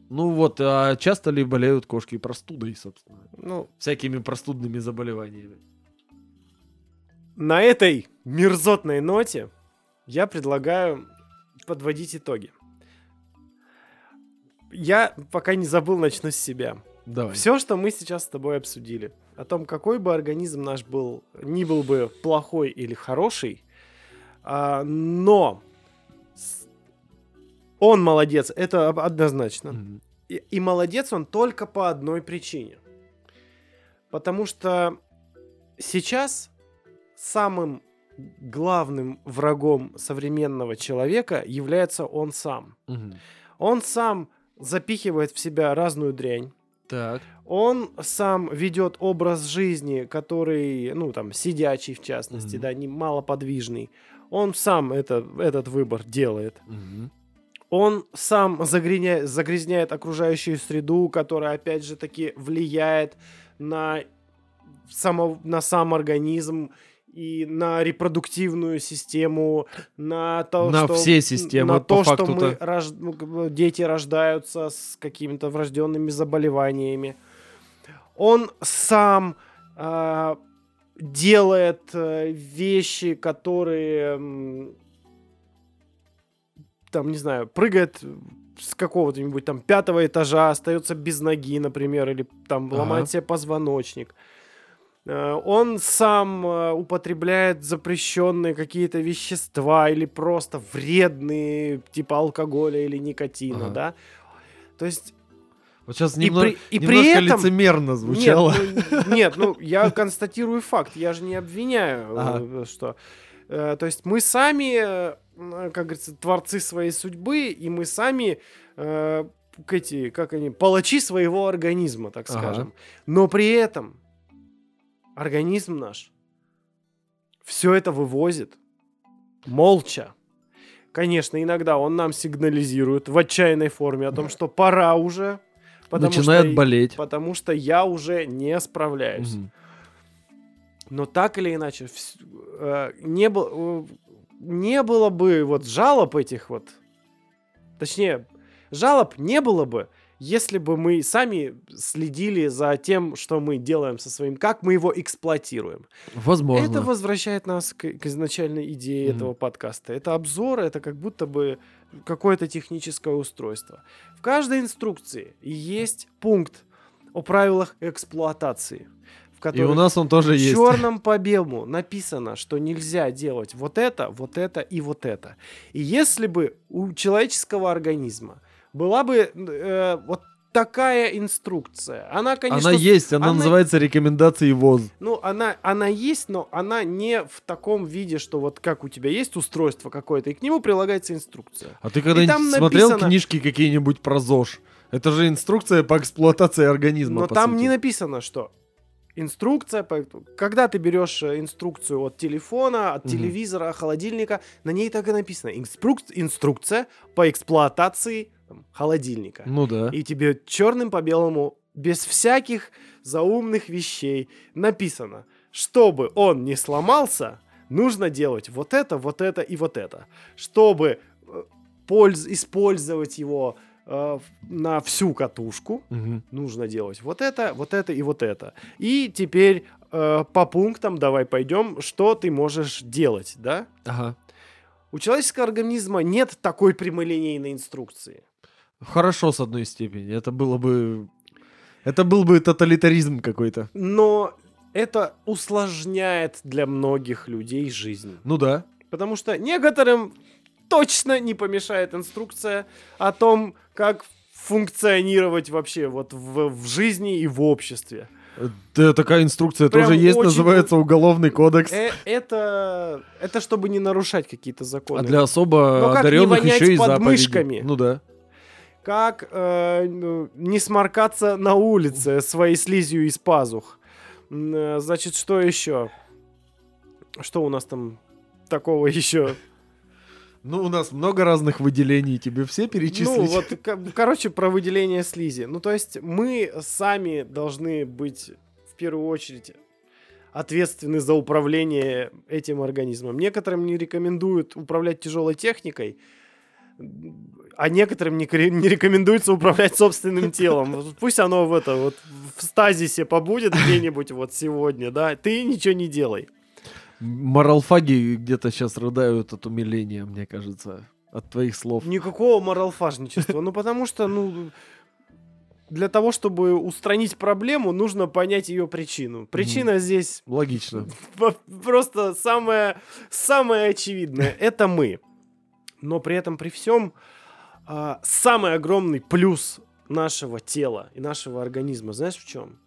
Ну вот, а часто ли болеют кошки простудой, собственно? Ну, всякими простудными заболеваниями. На этой мерзотной ноте я предлагаю подводить итоги. Я пока не забыл, начну с себя. Давай. Все, что мы сейчас с тобой обсудили, о том, какой бы организм наш был, не был бы плохой или хороший, а, но он молодец, это однозначно. Mm-hmm. И, и молодец он только по одной причине. Потому что сейчас самым главным врагом современного человека является он сам. Mm-hmm. Он сам запихивает в себя разную дрянь так. Он сам ведет образ жизни, который, ну, там, сидячий в частности, mm-hmm. да, не малоподвижный. Он сам это, этот выбор делает. Mm-hmm. Он сам загрязняет, загрязняет окружающую среду, которая, опять же таки, влияет на, само, на сам организм и на репродуктивную систему, на то, на что... все системы, на то, что мы рож... Дети рождаются с какими-то врожденными заболеваниями. Он сам э, делает вещи, которые там, не знаю, прыгает с какого-то там пятого этажа, остается без ноги, например, или там ага. ломает себе позвоночник. Э, он сам э, употребляет запрещенные какие-то вещества или просто вредные, типа алкоголя или никотина, ага. да. То есть вот сейчас немного, и при, и немножко при этом... лицемерно звучало. Нет ну, нет, ну я констатирую факт, я же не обвиняю, ага. Э, что... То есть мы сами, как говорится, творцы своей судьбы, и мы сами эти, как они, палачи своего организма, так скажем. Ага. Но при этом организм наш все это вывозит молча. Конечно, иногда он нам сигнализирует в отчаянной форме о том, что пора уже. Потому Начинает что, болеть. Потому что я уже не справляюсь. Угу. Но так или иначе, э, не, был, э, не было бы вот жалоб этих вот, точнее, жалоб не было бы, если бы мы сами следили за тем, что мы делаем со своим, как мы его эксплуатируем. Возможно. Это возвращает нас к, к изначальной идее mm-hmm. этого подкаста. Это обзор, это как будто бы какое-то техническое устройство. В каждой инструкции есть пункт о правилах эксплуатации. И у нас он тоже есть. черном по белому написано, что нельзя делать вот это, вот это и вот это. И если бы у человеческого организма была бы э, вот такая инструкция. Она, конечно... Она есть, она, она называется рекомендации ВОЗ. Ну, она, она есть, но она не в таком виде, что вот как у тебя есть устройство какое-то, и к нему прилагается инструкция. А ты когда-нибудь смотрел написано... книжки какие-нибудь про ЗОЖ? Это же инструкция по эксплуатации организма. Но там сути. не написано, что инструкция, когда ты берешь э, инструкцию от телефона, от угу. телевизора, холодильника, на ней так и написано. Инструк... Инструкция по эксплуатации там, холодильника. Ну да. И тебе черным по белому, без всяких заумных вещей написано, чтобы он не сломался, нужно делать вот это, вот это и вот это. Чтобы э, польз... использовать его на всю катушку, угу. нужно делать вот это, вот это и вот это. И теперь э, по пунктам давай пойдем, что ты можешь делать, да? Ага. У человеческого организма нет такой прямолинейной инструкции. Хорошо, с одной степени. Это было бы Это был бы тоталитаризм какой-то. Но это усложняет для многих людей жизнь. Ну да. Потому что некоторым точно не помешает инструкция о том, как функционировать вообще вот в, в жизни и в обществе. Да, такая инструкция Прям тоже есть, очень- называется уголовный кодекс. Э, это, это чтобы не нарушать какие-то законы. А для особо Ну, одаренных еще и под заповеди. мышками? Ну да. Как э, ну, не сморкаться на улице своей слизью из пазух. Э, Значит, что еще? Что у нас там такого еще? Ну, у нас много разных выделений, тебе все перечислить? Ну, вот, ко- короче, про выделение слизи. Ну, то есть мы сами должны быть в первую очередь ответственны за управление этим организмом. Некоторым не рекомендуют управлять тяжелой техникой, а некоторым не, не рекомендуется управлять собственным телом. Пусть оно в это вот в стазисе побудет где-нибудь вот сегодня, да. Ты ничего не делай. Моралфаги где-то сейчас рыдают от умиления, мне кажется, от твоих слов. Никакого моралфажничества. Ну, потому что, ну, для того, чтобы устранить проблему, нужно понять ее причину. Причина здесь Логично. просто самая, самая очевидная. Это мы. Но при этом, при всем, а, самый огромный плюс нашего тела и нашего организма, знаешь в чем?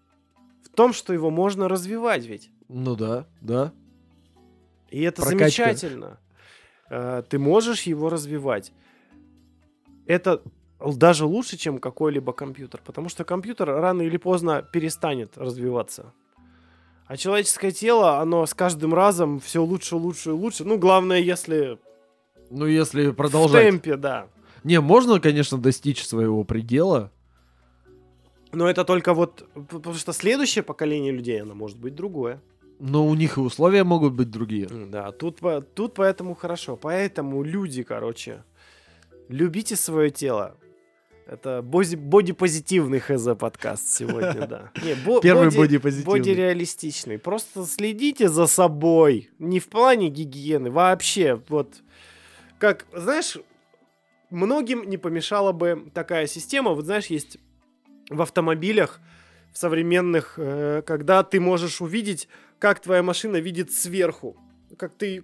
В том, что его можно развивать ведь. Ну да, да. И это Прокачка. замечательно. Э, Ты можешь его развивать. Это даже лучше, чем какой-либо компьютер, потому что компьютер рано или поздно перестанет развиваться. А человеческое тело, оно с каждым разом все лучше, лучше и лучше. Ну, главное, если Ну, если в продолжать. темпе, да. Не, можно, конечно, достичь своего предела. Но это только вот... Потому что следующее поколение людей, оно может быть другое. Но у них и условия могут быть другие. Да, тут, тут поэтому хорошо. Поэтому люди, короче, любите свое тело. Это боди- бодипозитивный хз подкаст сегодня, да. Не, бо- Первый боди- бодипозитивный. бодиреалистичный. Просто следите за собой. Не в плане гигиены, вообще. Вот как, знаешь, многим не помешала бы такая система. Вот знаешь, есть в автомобилях, в современных, э, когда ты можешь увидеть, как твоя машина видит сверху. Как ты,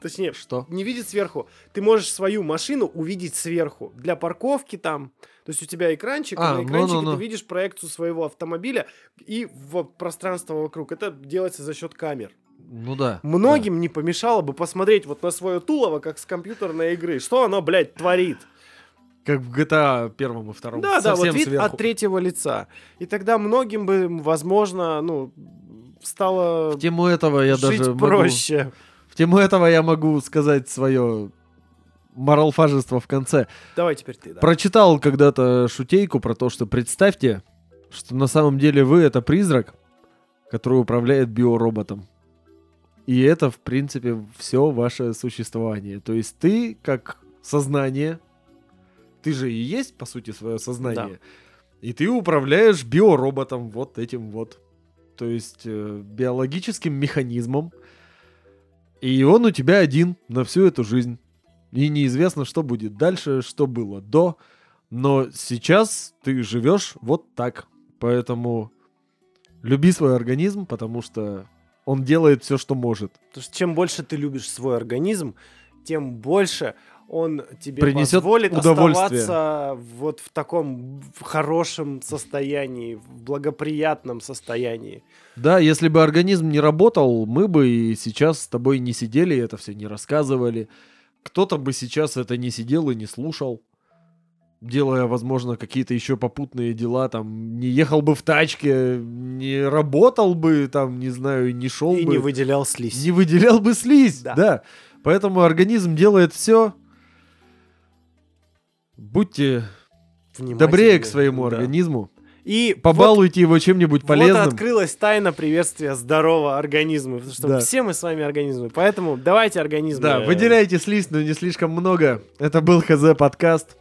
точнее, Что? не видит сверху. Ты можешь свою машину увидеть сверху. Для парковки там. То есть у тебя экранчик, А, на экранчике ну-ну-ну. ты видишь проекцию своего автомобиля и в пространство вокруг. Это делается за счет камер. Ну да. Многим не помешало бы посмотреть вот на свое тулово, как с компьютерной игры. Что оно, блядь, творит? да. Как в GTA первом и втором. Да, да, вот Совсем вид сверху. от третьего лица. И тогда многим бы, возможно, ну, стало В тему этого я жить даже могу... проще. В тему этого я могу сказать свое моралфажество в конце. Давай теперь ты, да. Прочитал когда-то шутейку про то, что представьте, что на самом деле вы это призрак, который управляет биороботом. И это, в принципе, все ваше существование. То есть ты, как сознание, ты же и есть, по сути, свое сознание. И ты управляешь биороботом вот этим вот. То есть э, биологическим механизмом. И он у тебя один на всю эту жизнь. И неизвестно, что будет дальше, что было до. Но сейчас ты живешь вот так. Поэтому люби свой организм, потому что он делает все, что может. Потому что чем больше ты любишь свой организм, тем больше он тебе Принесет позволит удовольствие. оставаться вот в таком в хорошем состоянии, в благоприятном состоянии. Да, если бы организм не работал, мы бы и сейчас с тобой не сидели, и это все не рассказывали. Кто-то бы сейчас это не сидел и не слушал, делая, возможно, какие-то еще попутные дела, там, не ехал бы в тачке, не работал бы, там, не знаю, не шел И бы, не выделял слизь. не выделял бы слизь, Да. да. Поэтому организм делает все. Будьте добрее к своему Да. организму, И побалуйте его чем-нибудь вот, полезным. вот открылась тайна приветствия здорового организма. Потому что Да. все мы с вами организмы. Поэтому давайте организмы. Да, э, выделяйте слизь, но не слишком много. Это был ХЗ подкаст.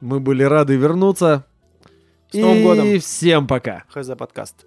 Мы были рады вернуться. С Новым И годом. всем пока. ХЗ подкаст.